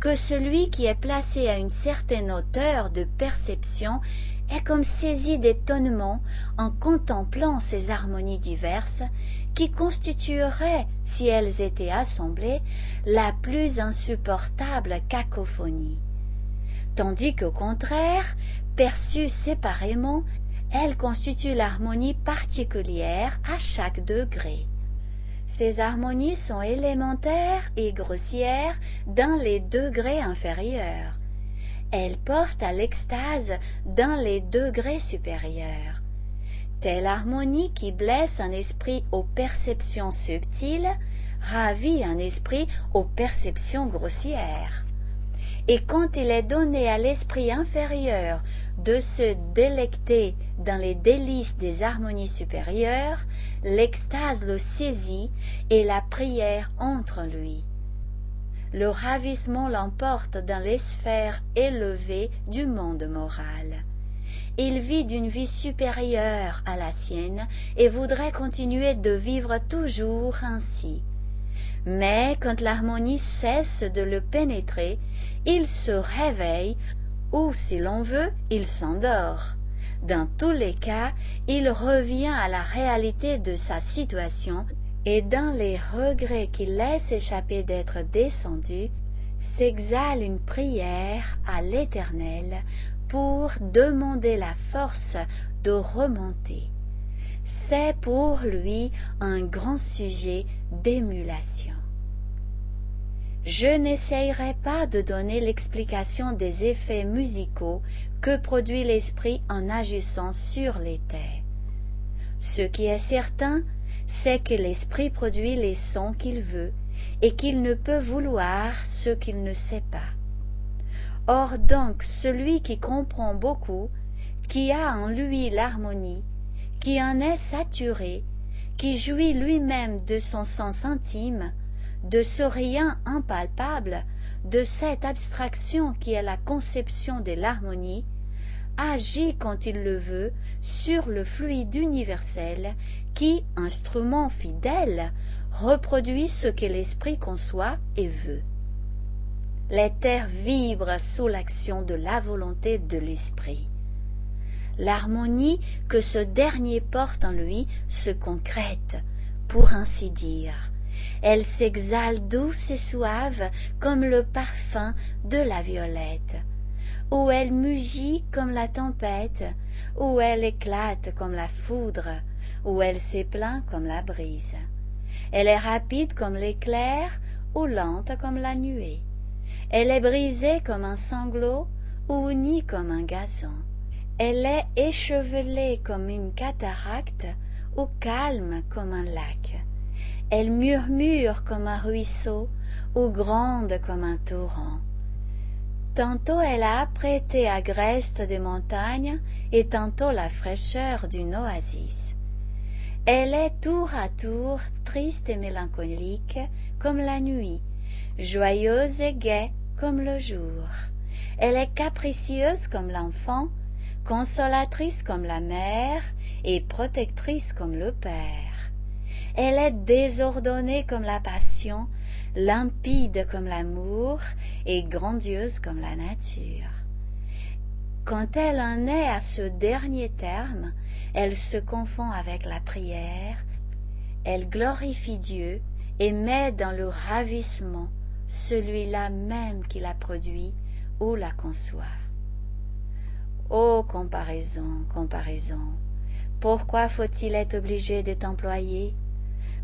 Speaker 2: que celui qui est placé à une certaine hauteur de perception est comme saisi d'étonnement en contemplant ces harmonies diverses qui constitueraient, si elles étaient assemblées, la plus insupportable cacophonie. Tandis qu'au contraire, Perçues séparément, elles constituent l'harmonie particulière à chaque degré. Ces harmonies sont élémentaires et grossières dans les degrés inférieurs. Elles portent à l'extase dans les degrés supérieurs. Telle harmonie qui blesse un esprit aux perceptions subtiles ravit un esprit aux perceptions grossières et quand il est donné à l'esprit inférieur de se délecter dans les délices des harmonies supérieures, l'extase le saisit et la prière entre lui. Le ravissement l'emporte dans les sphères élevées du monde moral. Il vit d'une vie supérieure à la sienne et voudrait continuer de vivre toujours ainsi. Mais quand l'harmonie cesse de le pénétrer, il se réveille ou, si l'on veut, il s'endort. Dans tous les cas, il revient à la réalité de sa situation et dans les regrets qu'il laisse échapper d'être descendu, s'exhale une prière à l'Éternel pour demander la force de remonter. C'est pour lui un grand sujet d'émulation. Je n'essayerai pas de donner l'explication des effets musicaux que produit l'esprit en agissant sur les terres. Ce qui est certain, c'est que l'esprit produit les sons qu'il veut et qu'il ne peut vouloir ce qu'il ne sait pas. Or donc celui qui comprend beaucoup, qui a en lui l'harmonie, qui en est saturé, qui jouit lui-même de son sens intime, de ce rien impalpable, de cette abstraction qui est la conception de l'harmonie, agit quand il le veut sur le fluide universel qui, instrument fidèle, reproduit ce que l'esprit conçoit et veut. Les terres vibrent sous l'action de la volonté de l'esprit. L'harmonie que ce dernier porte en lui se concrète, pour ainsi dire. Elle s'exhale douce et suave comme le parfum de la violette, ou elle mugit comme la tempête, ou elle éclate comme la foudre, ou elle s'éplaint comme la brise. Elle est rapide comme l'éclair ou lente comme la nuée. Elle est brisée comme un sanglot ou unie comme un gazon. Elle est échevelée comme une cataracte ou calme comme un lac. Elle murmure comme un ruisseau ou grande comme un torrent. Tantôt elle a apprêté agreste des montagnes et tantôt la fraîcheur d'une oasis. Elle est tour à tour triste et mélancolique comme la nuit, joyeuse et gaie comme le jour. Elle est capricieuse comme l'enfant, consolatrice comme la mère et protectrice comme le père. Elle est désordonnée comme la passion, limpide comme l'amour et grandieuse comme la nature. Quand elle en est à ce dernier terme, elle se confond avec la prière, elle glorifie Dieu et met dans le ravissement celui-là même qui la produit ou la conçoit. Ô comparaison, comparaison, pourquoi faut-il être obligé de t'employer?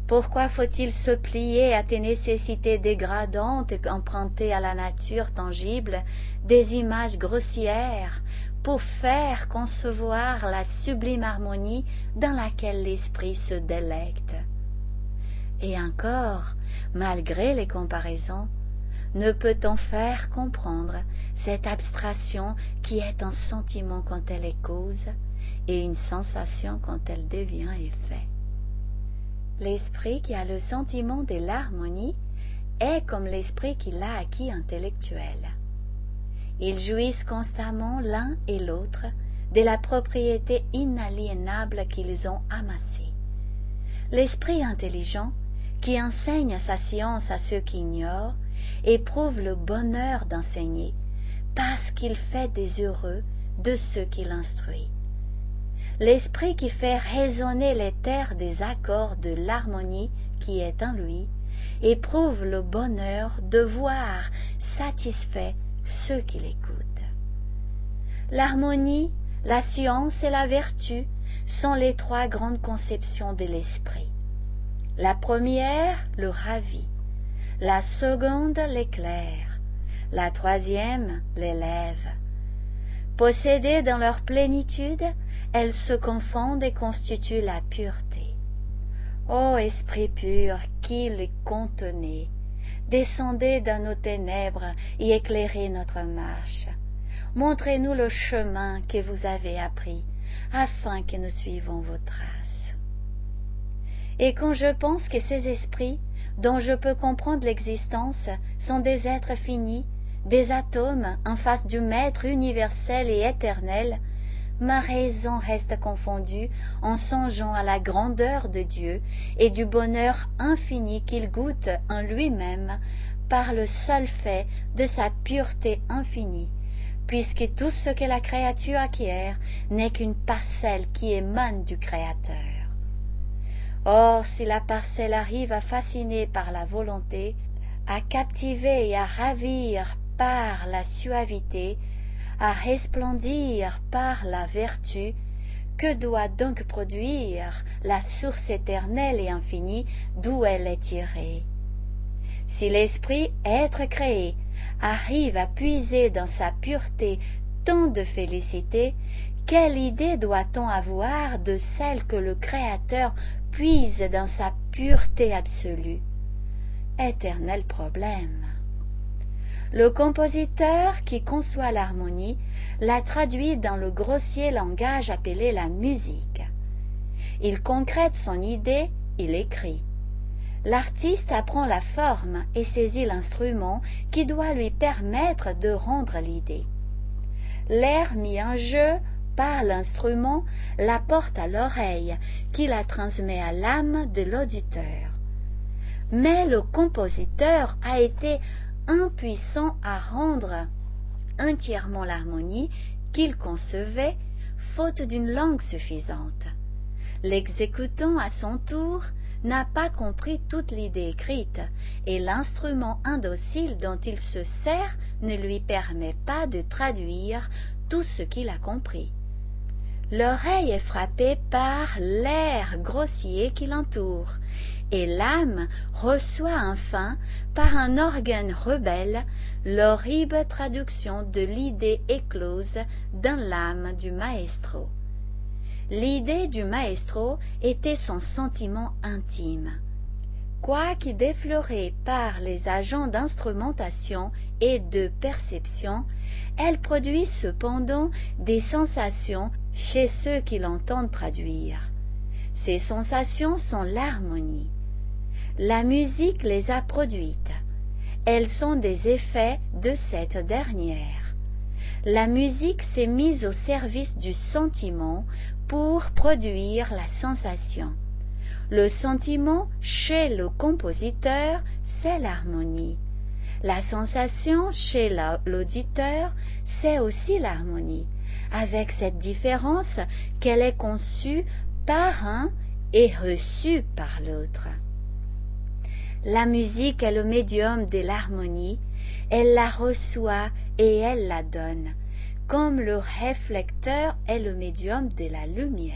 Speaker 2: Pourquoi faut-il se plier à tes nécessités dégradantes et emprunter à la nature tangible des images grossières pour faire concevoir la sublime harmonie dans laquelle l'esprit se délecte? Et encore, malgré les comparaisons, ne peut-on faire comprendre cette abstraction qui est un sentiment quand elle est cause et une sensation quand elle devient effet. L'esprit qui a le sentiment de l'harmonie est comme l'esprit qui l'a acquis intellectuel. Ils jouissent constamment l'un et l'autre de la propriété inaliénable qu'ils ont amassée. L'esprit intelligent, qui enseigne sa science à ceux qui ignorent, éprouve le bonheur d'enseigner, parce qu'il fait des heureux de ceux qu'il instruit. L'esprit qui fait résonner les terres des accords de l'harmonie qui est en lui, éprouve le bonheur de voir satisfait ceux qui l'écoutent. L'harmonie, la science et la vertu sont les trois grandes conceptions de l'esprit. La première le ravit, la seconde l'éclaire, la troisième l'élève. Possédées dans leur plénitude, elles se confondent et constituent la pureté. Ô esprit pur qui les contenez, descendez dans nos ténèbres et éclairez notre marche. Montrez-nous le chemin que vous avez appris, afin que nous suivons vos traces. Et quand je pense que ces esprits, dont je peux comprendre l'existence, sont des êtres finis, des atomes en face du Maître universel et éternel, ma raison reste confondue en songeant à la grandeur de Dieu et du bonheur infini qu'il goûte en lui-même par le seul fait de sa pureté infinie, puisque tout ce que la créature acquiert n'est qu'une parcelle qui émane du Créateur. Or, si la parcelle arrive à fasciner par la volonté, à captiver et à ravir par la suavité, à resplendir par la vertu, que doit donc produire la source éternelle et infinie d'où elle est tirée? Si l'esprit, être créé, arrive à puiser dans sa pureté tant de félicité, quelle idée doit-on avoir de celle que le Créateur puise dans sa pureté absolue Éternel problème. Le compositeur qui conçoit l'harmonie la traduit dans le grossier langage appelé la musique. Il concrète son idée, il écrit. L'artiste apprend la forme et saisit l'instrument qui doit lui permettre de rendre l'idée. L'air mis en jeu par l'instrument la porte à l'oreille qui la transmet à l'âme de l'auditeur. Mais le compositeur a été impuissant à rendre entièrement l'harmonie qu'il concevait, faute d'une langue suffisante. L'exécutant, à son tour, n'a pas compris toute l'idée écrite, et l'instrument indocile dont il se sert ne lui permet pas de traduire tout ce qu'il a compris. L'oreille est frappée par l'air grossier qui l'entoure, et l'âme reçoit enfin, par un organe rebelle, l'horrible traduction de l'idée éclose dans l'âme du maestro. L'idée du maestro était son sentiment intime. Quoique déflorée par les agents d'instrumentation et de perception, elle produit cependant des sensations chez ceux qui l'entendent traduire. Ces sensations sont l'harmonie. La musique les a produites. Elles sont des effets de cette dernière. La musique s'est mise au service du sentiment pour produire la sensation. Le sentiment chez le compositeur, c'est l'harmonie. La sensation chez l'auditeur, c'est aussi l'harmonie, avec cette différence qu'elle est conçue par un et reçue par l'autre. La musique est le médium de l'harmonie, elle la reçoit et elle la donne, comme le réflecteur est le médium de la lumière,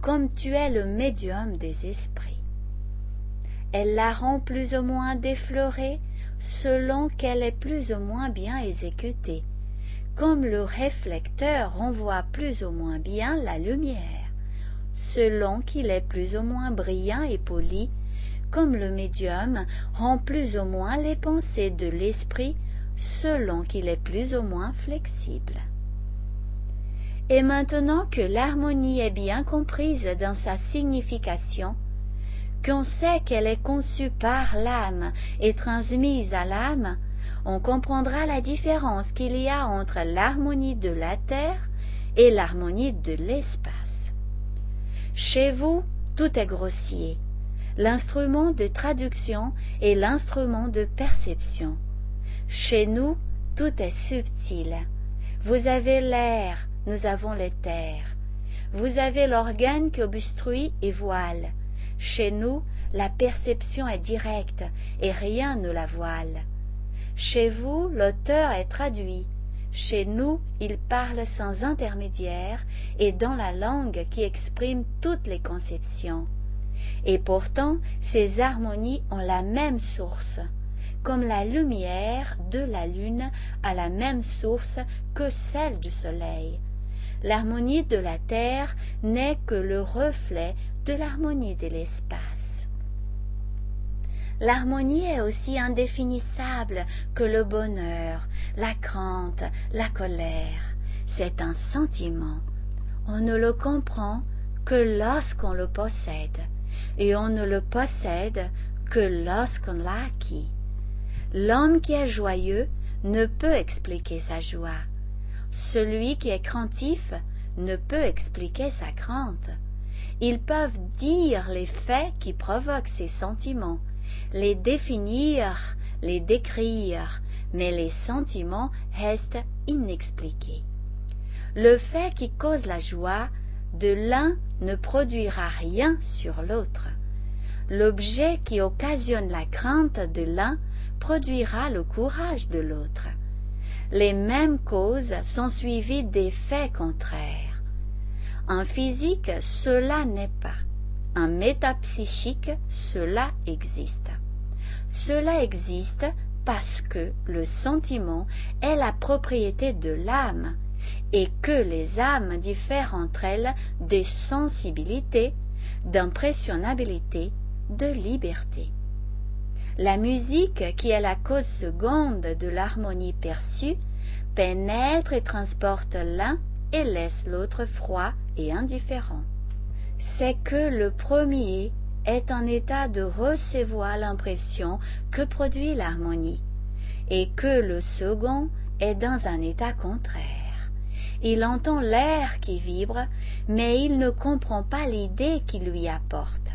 Speaker 2: comme tu es le médium des esprits. Elle la rend plus ou moins déflorée selon qu'elle est plus ou moins bien exécutée, comme le réflecteur renvoie plus ou moins bien la lumière, selon qu'il est plus ou moins brillant et poli comme le médium rend plus ou moins les pensées de l'esprit selon qu'il est plus ou moins flexible. Et maintenant que l'harmonie est bien comprise dans sa signification, qu'on sait qu'elle est conçue par l'âme et transmise à l'âme, on comprendra la différence qu'il y a entre l'harmonie de la terre et l'harmonie de l'espace. Chez vous, tout est grossier, l'instrument de traduction et l'instrument de perception. Chez nous, tout est subtil. Vous avez l'air, nous avons les terres. Vous avez l'organe qui obstrue et voile. Chez nous, la perception est directe et rien ne la voile. Chez vous, l'auteur est traduit. Chez nous, il parle sans intermédiaire et dans la langue qui exprime toutes les conceptions. Et pourtant, ces harmonies ont la même source, comme la lumière de la lune a la même source que celle du soleil. L'harmonie de la terre n'est que le reflet de l'harmonie de l'espace. L'harmonie est aussi indéfinissable que le bonheur, la crainte, la colère. C'est un sentiment. On ne le comprend que lorsqu'on le possède et on ne le possède que lorsqu'on l'a acquis. L'homme qui est joyeux ne peut expliquer sa joie. Celui qui est craintif ne peut expliquer sa crainte. Ils peuvent dire les faits qui provoquent ces sentiments, les définir, les décrire, mais les sentiments restent inexpliqués. Le fait qui cause la joie de l'un ne produira rien sur l'autre. L'objet qui occasionne la crainte de l'un produira le courage de l'autre. Les mêmes causes sont suivies des faits contraires. En physique, cela n'est pas. En métapsychique, cela existe. Cela existe parce que le sentiment est la propriété de l'âme et que les âmes diffèrent entre elles des sensibilités, d'impressionnabilité, de liberté. La musique, qui est la cause seconde de l'harmonie perçue, pénètre et transporte l'un et laisse l'autre froid et indifférent. C'est que le premier est en état de recevoir l'impression que produit l'harmonie, et que le second est dans un état contraire. Il entend l'air qui vibre, mais il ne comprend pas l'idée qu'il lui apporte.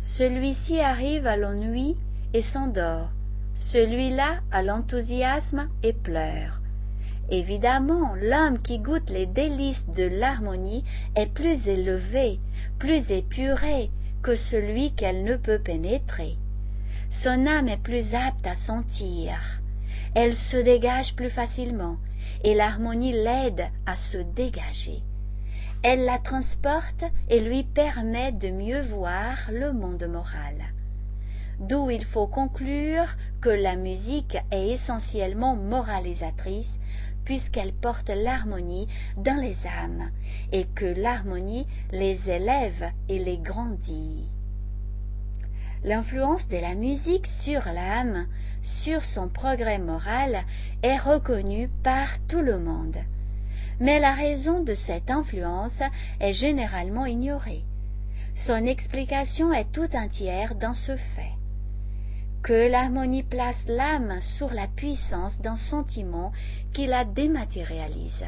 Speaker 2: Celui-ci arrive à l'ennui et s'endort, celui-là à l'enthousiasme et pleure. Évidemment, l'homme qui goûte les délices de l'harmonie est plus élevé, plus épuré, que celui qu'elle ne peut pénétrer. Son âme est plus apte à sentir. Elle se dégage plus facilement, et l'harmonie l'aide à se dégager. Elle la transporte et lui permet de mieux voir le monde moral. D'où il faut conclure que la musique est essentiellement moralisatrice puisqu'elle porte l'harmonie dans les âmes, et que l'harmonie les élève et les grandit. L'influence de la musique sur l'âme, sur son progrès moral, est reconnue par tout le monde. Mais la raison de cette influence est généralement ignorée. Son explication est tout entière dans ce fait que l'harmonie place l'âme sur la puissance d'un sentiment qui la dématérialise.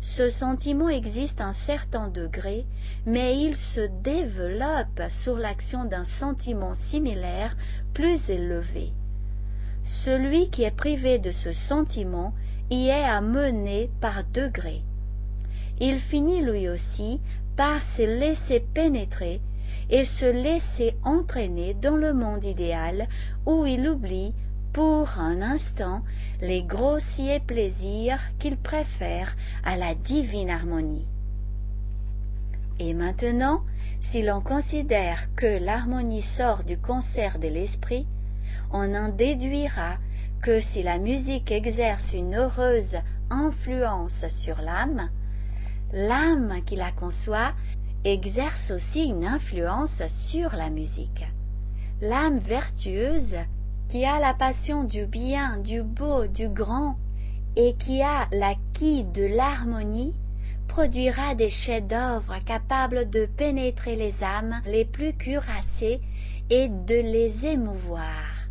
Speaker 2: Ce sentiment existe à un certain degré, mais il se développe sur l'action d'un sentiment similaire plus élevé. Celui qui est privé de ce sentiment y est amené par degrés. Il finit lui aussi par se laisser pénétrer et se laisser entraîner dans le monde idéal où il oublie pour un instant les grossiers plaisirs qu'il préfère à la divine harmonie. Et maintenant, si l'on considère que l'harmonie sort du concert de l'esprit, on en déduira que si la musique exerce une heureuse influence sur l'âme, l'âme qui la conçoit exerce aussi une influence sur la musique. L'âme vertueuse, qui a la passion du bien, du beau, du grand, et qui a l'acquis de l'harmonie, produira des chefs-d'œuvre capables de pénétrer les âmes les plus cuirassées et de les émouvoir.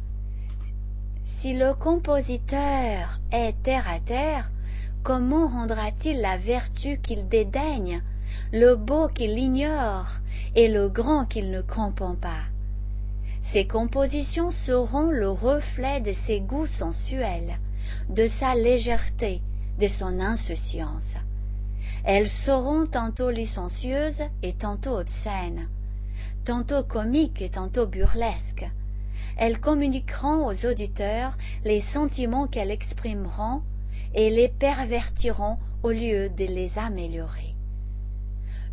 Speaker 2: Si le compositeur est terre à terre, comment rendra-t-il la vertu qu'il dédaigne le beau qu'il ignore et le grand qu'il ne comprend pas? Ses compositions seront le reflet de ses goûts sensuels, de sa légèreté, de son insouciance. Elles seront tantôt licencieuses et tantôt obscènes, tantôt comiques et tantôt burlesques. Elles communiqueront aux auditeurs les sentiments qu'elles exprimeront et les pervertiront au lieu de les améliorer.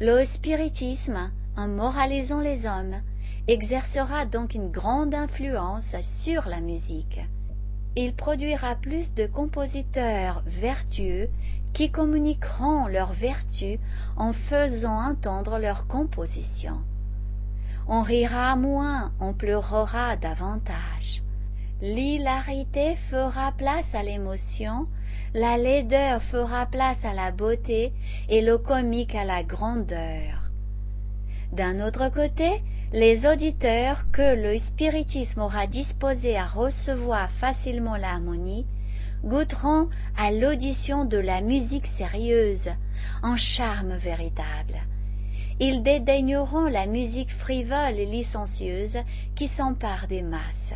Speaker 2: Le spiritisme, en moralisant les hommes, exercera donc une grande influence sur la musique. Il produira plus de compositeurs vertueux qui communiqueront leurs vertus en faisant entendre leurs compositions. On rira moins, on pleurera davantage. L'hilarité fera place à l'émotion, la laideur fera place à la beauté et le comique à la grandeur. D'un autre côté, les auditeurs que le spiritisme aura disposés à recevoir facilement l'harmonie goûteront à l'audition de la musique sérieuse, en charme véritable. Ils dédaigneront la musique frivole et licencieuse qui s'empare des masses.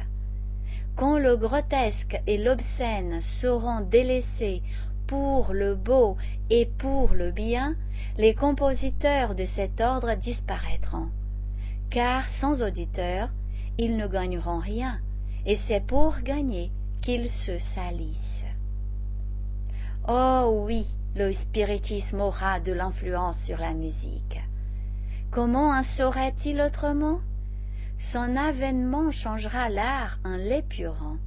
Speaker 2: Quand le grotesque et l'obscène seront délaissés pour le beau et pour le bien, les compositeurs de cet ordre disparaîtront, car sans auditeurs, ils ne gagneront rien, et c'est pour gagner qu'ils se salissent. Oh oui, le spiritisme aura de l'influence sur la musique. Comment en saurait-il autrement? Son avènement changera l'art en l'épurant.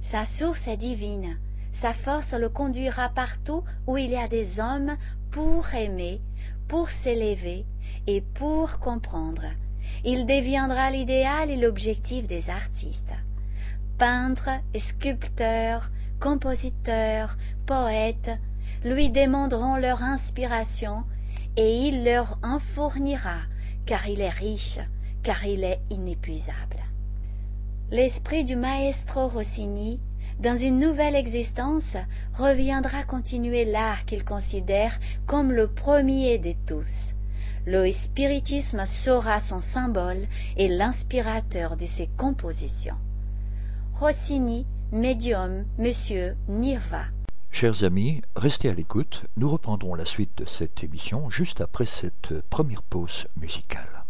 Speaker 2: Sa source est divine, sa force le conduira partout où il y a des hommes pour aimer, pour s'élever et pour comprendre. Il deviendra l'idéal et l'objectif des artistes. Peintres, sculpteurs, compositeurs, poètes, lui demanderont leur inspiration et il leur en fournira, car il est riche, car il est inépuisable. L'esprit du maestro Rossini dans une nouvelle existence, reviendra continuer l'art qu'il considère comme le premier de tous. Le spiritisme sera son symbole et l'inspirateur de ses compositions. Rossini, médium, monsieur Nirva.
Speaker 1: Chers amis, restez à l'écoute. Nous reprendrons la suite de cette émission juste après cette première pause musicale.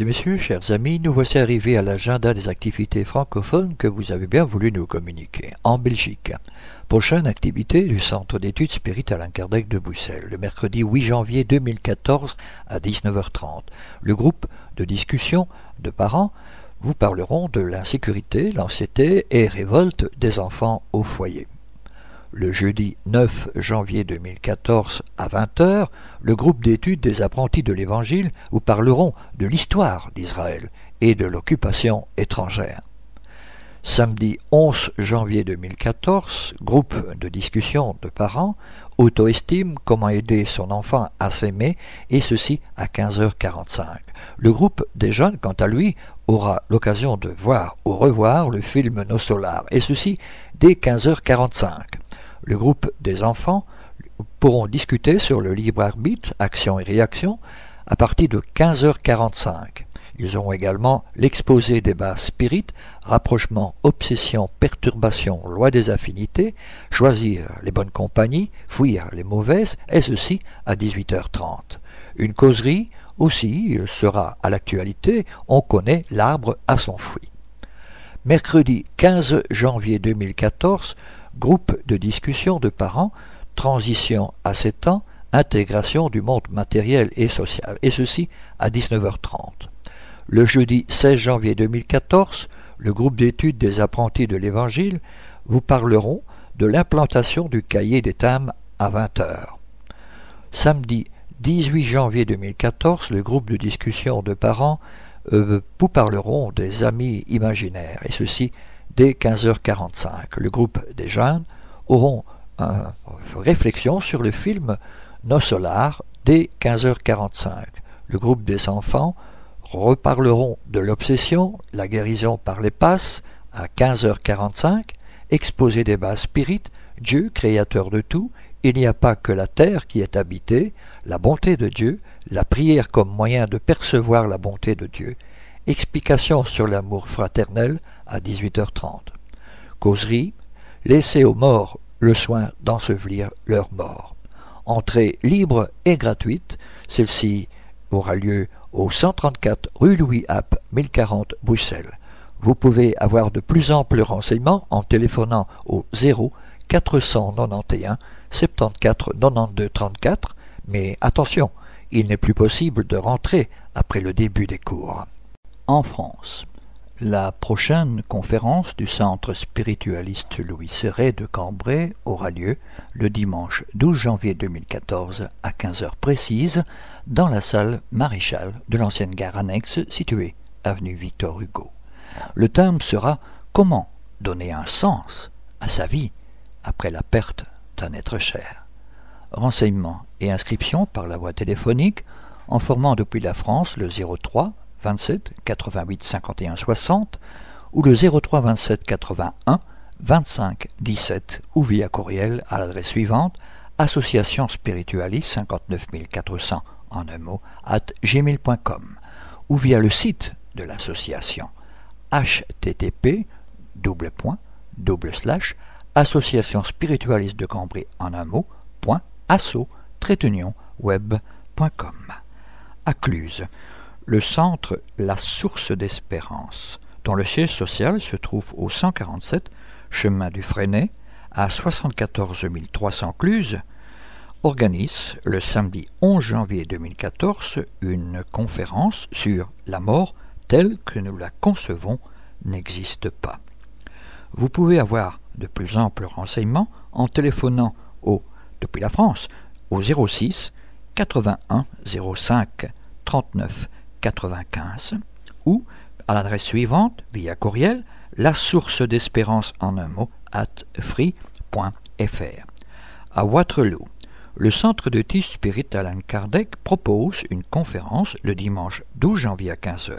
Speaker 1: Et messieurs, chers amis, nous voici arrivés à l'agenda des activités francophones que vous avez bien voulu nous communiquer. En Belgique, prochaine activité du Centre d'études Spirit Alain de Bruxelles, le mercredi 8 janvier 2014 à 19h30. Le groupe de discussion de parents vous parleront de l'insécurité, l'anxiété et révolte des enfants au foyer le jeudi 9 janvier 2014 à 20h, le groupe d'études des apprentis de l'Évangile vous parleront de l'histoire d'Israël et de l'occupation étrangère. Samedi 11 janvier 2014, groupe de discussion de parents, auto-estime, comment aider son enfant à s'aimer, et ceci à 15h45. Le groupe des jeunes, quant à lui, aura l'occasion de voir ou revoir le film Nos Solars, et ceci dès 15h45 le groupe des enfants pourront discuter sur le libre arbitre, action et réaction, à partir de 15h45. Ils auront également l'exposé débat spirit, rapprochement, obsession, perturbation, loi des affinités, choisir les bonnes compagnies, fuir les mauvaises, et ceci à 18h30. Une causerie aussi sera à l'actualité, on connaît l'arbre à son fruit. Mercredi 15 janvier 2014, groupe de discussion de parents, transition à 7 ans, intégration du monde matériel et social, et ceci à 19h30. Le jeudi 16 janvier 2014, le groupe d'études des apprentis de l'Évangile vous parleront de l'implantation du cahier des thèmes à 20h. Samedi 18 janvier 2014, le groupe de discussion de parents euh, vous parleront des amis imaginaires, et ceci dès 15h45. Le groupe des jeunes auront réflexion sur le film Nos Solars dès 15h45. Le groupe des enfants reparleront de l'obsession, la guérison par les passes à 15h45, exposé des bases spirites, Dieu créateur de tout, il n'y a pas que la terre qui est habitée, la bonté de Dieu, la prière comme moyen de percevoir la bonté de Dieu, explication sur l'amour fraternel à 18h30. Causerie, laisser aux morts le soin d'ensevelir leurs morts. Entrée libre et gratuite, celle-ci aura lieu au 134 rue Louis App, 1040 Bruxelles. Vous pouvez avoir de plus amples renseignements en téléphonant au 0 491 74 92 34, mais attention, il n'est plus possible de rentrer après le début des cours. En France, la prochaine conférence du Centre spiritualiste Louis Serret de Cambrai aura lieu le dimanche 12 janvier 2014 à 15h précise dans la salle Maréchal de l'ancienne gare annexe située avenue Victor Hugo. Le thème sera Comment donner un sens à sa vie après la perte d'un être cher? Renseignements et inscriptions par la voie téléphonique en formant depuis la France le 03 27 88 51 60 ou le 03 27 81 25 17 ou via courriel à l'adresse suivante association spiritualiste 59 400 en un mot at gmail.com ou via le site de l'association http double point double slash association spiritualiste de Cambrai en un mot point asso web.com à Cluse le centre La Source d'Espérance, dont le siège social se trouve au 147 chemin du Freinet, à 74 300 Cluses, organise le samedi 11 janvier 2014 une conférence sur la mort telle que nous la concevons n'existe pas. Vous pouvez avoir de plus amples renseignements en téléphonant au, depuis la France, au 06 81 05 39 95 ou à l'adresse suivante, via courriel, la source d'espérance en un mot, at free.fr. À Waterloo, le centre de Tis Spirit Alan Kardec propose une conférence le dimanche 12 janvier à 15h.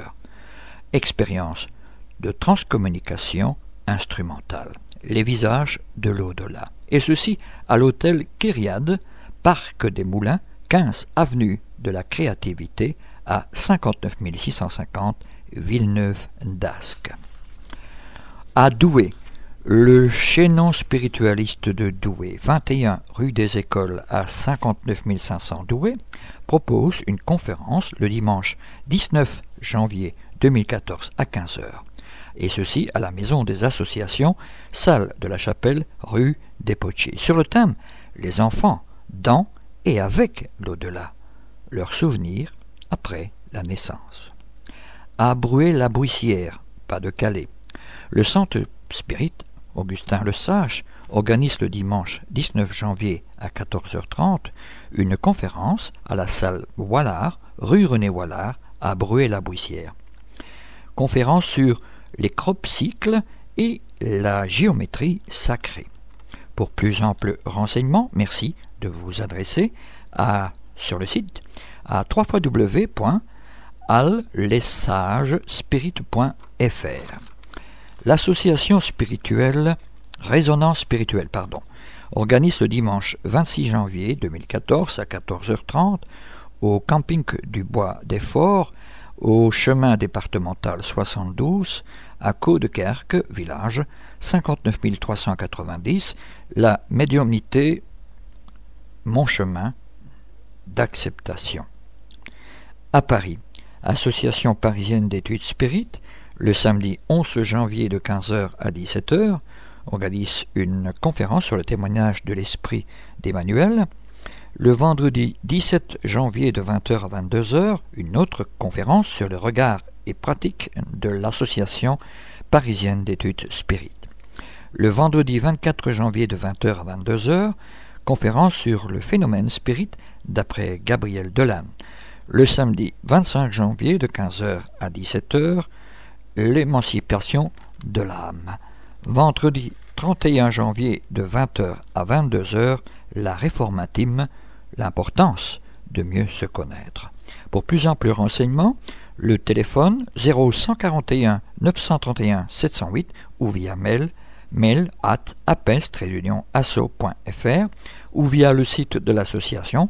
Speaker 1: Expérience de transcommunication instrumentale. Les visages de l'au-delà. Et ceci à l'hôtel Kyriade, Parc des Moulins, 15 avenue de la Créativité, à 59 650 Villeneuve d'Ascq. À Douai, le chaînon spiritualiste de Douai, 21 rue des Écoles à 59 500 Douai, propose une conférence le dimanche 19 janvier 2014 à 15h, et ceci à la Maison des Associations, salle de la Chapelle, rue des Potiers, sur le thème Les enfants, dans et avec l'au-delà, leurs souvenirs après la naissance. À Bruay-la-Bruissière, pas de Calais, le centre spirit Augustin Le Sage organise le dimanche 19 janvier à 14h30 une conférence à la salle Wallard, rue René Wallard, à Bruay-la-Bruissière. Conférence sur les cropcycles et la géométrie sacrée. Pour plus ample renseignements, merci de vous adresser à, sur le site à www.allessagespirit.fr. L'association spirituelle, Résonance spirituelle, pardon, organise le dimanche 26 janvier 2014 à 14h30 au camping du Bois des Forts, au chemin départemental 72, à Caudekerque, village, 59 390, la médiumnité Mon chemin d'acceptation à Paris, Association parisienne d'études spirites, le samedi 11 janvier de 15h à 17h, organise une conférence sur le témoignage de l'esprit d'Emmanuel. Le vendredi 17 janvier de 20h à 22h, une autre conférence sur le regard et pratique de l'Association parisienne d'études spirites. Le vendredi 24 janvier de 20h à 22h, conférence sur le phénomène spirit d'après Gabriel Delanne. Le samedi 25 janvier de 15h à 17h, l'émancipation de l'âme. Vendredi 31 janvier de 20h à 22h, la réforme intime, l'importance de mieux se connaître. Pour plus amples renseignements, le téléphone 0141 931 708 ou via mail mail at apes-asso.fr ou via le site de l'association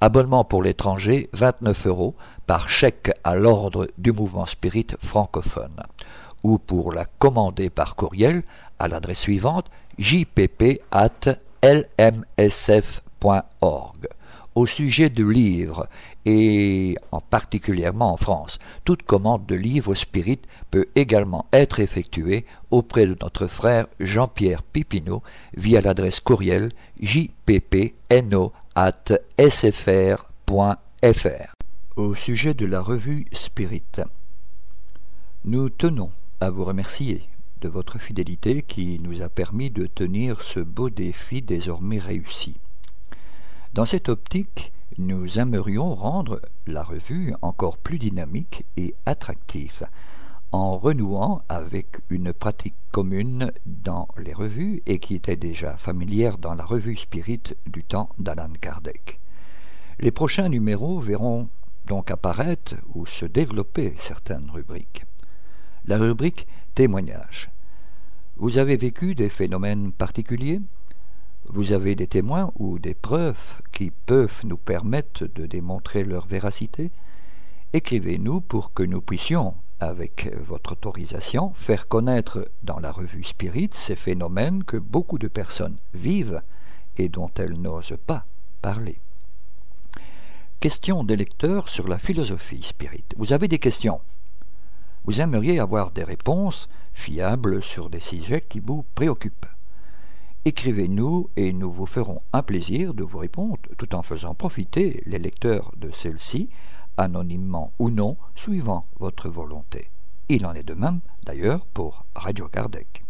Speaker 1: Abonnement pour l'étranger, 29 euros par chèque à l'ordre du mouvement spirit francophone. Ou pour la commander par courriel à l'adresse suivante jpp Au sujet de livres, et en particulièrement en France, toute commande de livres spirit peut également être effectuée auprès de notre frère Jean-Pierre Pipineau via l'adresse courriel jppno sfr.fr. Au sujet de la revue Spirit, nous tenons à vous remercier de votre fidélité qui nous a permis de tenir ce beau défi désormais réussi. Dans cette optique, nous aimerions rendre la revue encore plus dynamique et attractive, en renouant avec une pratique commune dans les revues et qui était déjà familière dans la revue Spirit du temps d'Alan Kardec. Les prochains numéros verront donc apparaître ou se développer certaines rubriques. La rubrique témoignage. Vous avez vécu des phénomènes particuliers? Vous avez des témoins ou des preuves qui peuvent nous permettre de démontrer leur véracité? Écrivez-nous pour que nous puissions avec votre autorisation, faire connaître dans la revue Spirit ces phénomènes que beaucoup de personnes vivent et dont elles n'osent pas parler. Question des lecteurs sur la philosophie spirit. Vous avez des questions? Vous aimeriez avoir des réponses fiables sur des sujets qui vous préoccupent. Écrivez-nous et nous vous ferons un plaisir de vous répondre tout en faisant profiter les lecteurs de celle-ci, anonymement ou non, suivant votre volonté. Il en est de même, d'ailleurs, pour Radio Kardec.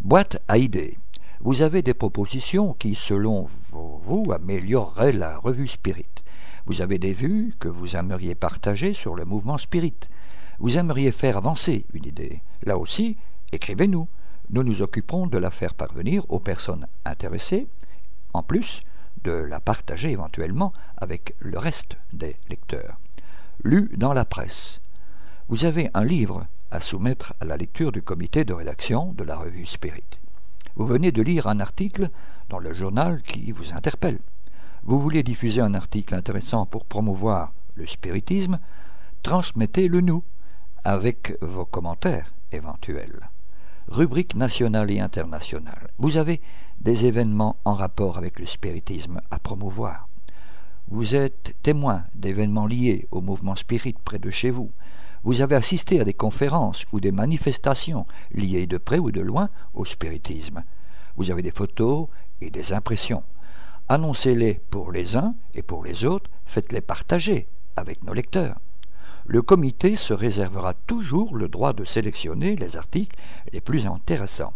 Speaker 1: Boîte à idées. Vous avez des propositions qui, selon vous, amélioreraient la revue Spirit. Vous avez des vues que vous aimeriez partager sur le mouvement Spirit. Vous aimeriez faire avancer une idée. Là aussi, écrivez-nous. Nous nous occuperons de la faire parvenir aux personnes intéressées, en plus de la partager éventuellement avec le reste des lecteurs. Lu dans la presse. Vous avez un livre à soumettre à la lecture du comité de rédaction de la revue Spirit. Vous venez de lire un article dans le journal qui vous interpelle. Vous voulez diffuser un article intéressant pour promouvoir le spiritisme, transmettez-le nous avec vos commentaires éventuels. Rubrique nationale et internationale. Vous avez des événements en rapport avec le spiritisme à promouvoir. Vous êtes témoin d'événements liés au mouvement spirit près de chez vous. Vous avez assisté à des conférences ou des manifestations liées de près ou de loin au spiritisme. Vous avez des photos et des impressions. Annoncez-les pour les uns et pour les autres, faites-les partager avec nos lecteurs. Le comité se réservera toujours le droit de sélectionner les articles les plus intéressants,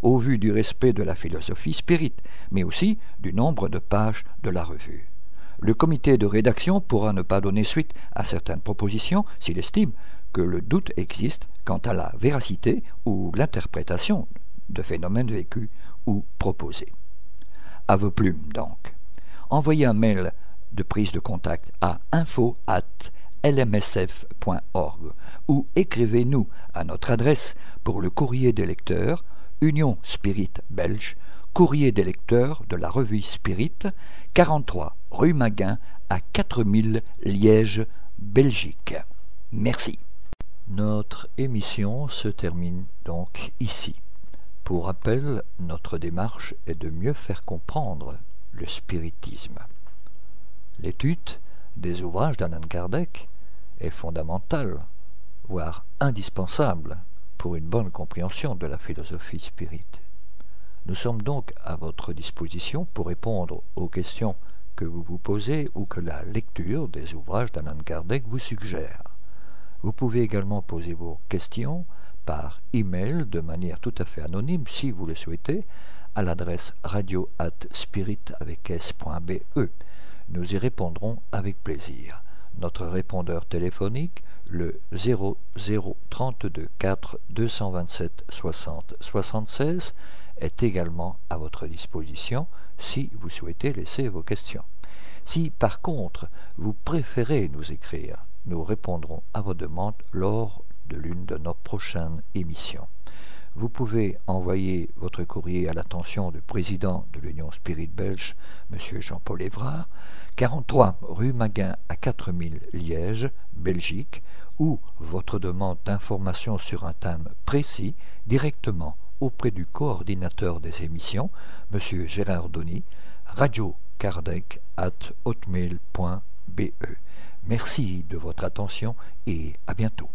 Speaker 1: au vu du respect de la philosophie spirit, mais aussi du nombre de pages de la revue. Le comité de rédaction pourra ne pas donner suite à certaines propositions s'il estime que le doute existe quant à la véracité ou l'interprétation de phénomènes vécus ou proposés. À vos plumes donc. Envoyez un mail de prise de contact à info@lmsf.org ou écrivez-nous à notre adresse pour le courrier des lecteurs Union Spirit Belge courrier des lecteurs de la revue Spirit, 43 rue Maguin à 4000 Liège, Belgique. Merci. Notre émission se termine donc ici. Pour rappel, notre démarche est de mieux faire comprendre le spiritisme. L'étude des ouvrages d'Annan Kardec est fondamentale, voire indispensable pour une bonne compréhension de la philosophie spirite. Nous sommes donc à votre disposition pour répondre aux questions que vous vous posez ou que la lecture des ouvrages d'Alan Kardec vous suggère. Vous pouvez également poser vos questions par email de manière tout à fait anonyme si vous le souhaitez à l'adresse radio spirit avec s.be. Nous y répondrons avec plaisir. Notre répondeur téléphonique, le 0032 4 227 60 76, est également à votre disposition si vous souhaitez laisser vos questions. Si par contre vous préférez nous écrire, nous répondrons à vos demandes lors de l'une de nos prochaines émissions. Vous pouvez envoyer votre courrier à l'attention du président de l'Union Spirit Belge, M. Jean-Paul Évrard, 43 rue Maguin à 4000 Liège, Belgique, ou votre demande d'information sur un thème précis directement auprès du coordinateur des émissions, M. Gérard Donny, radiocardec at hotmail.be. Merci de votre attention et à bientôt.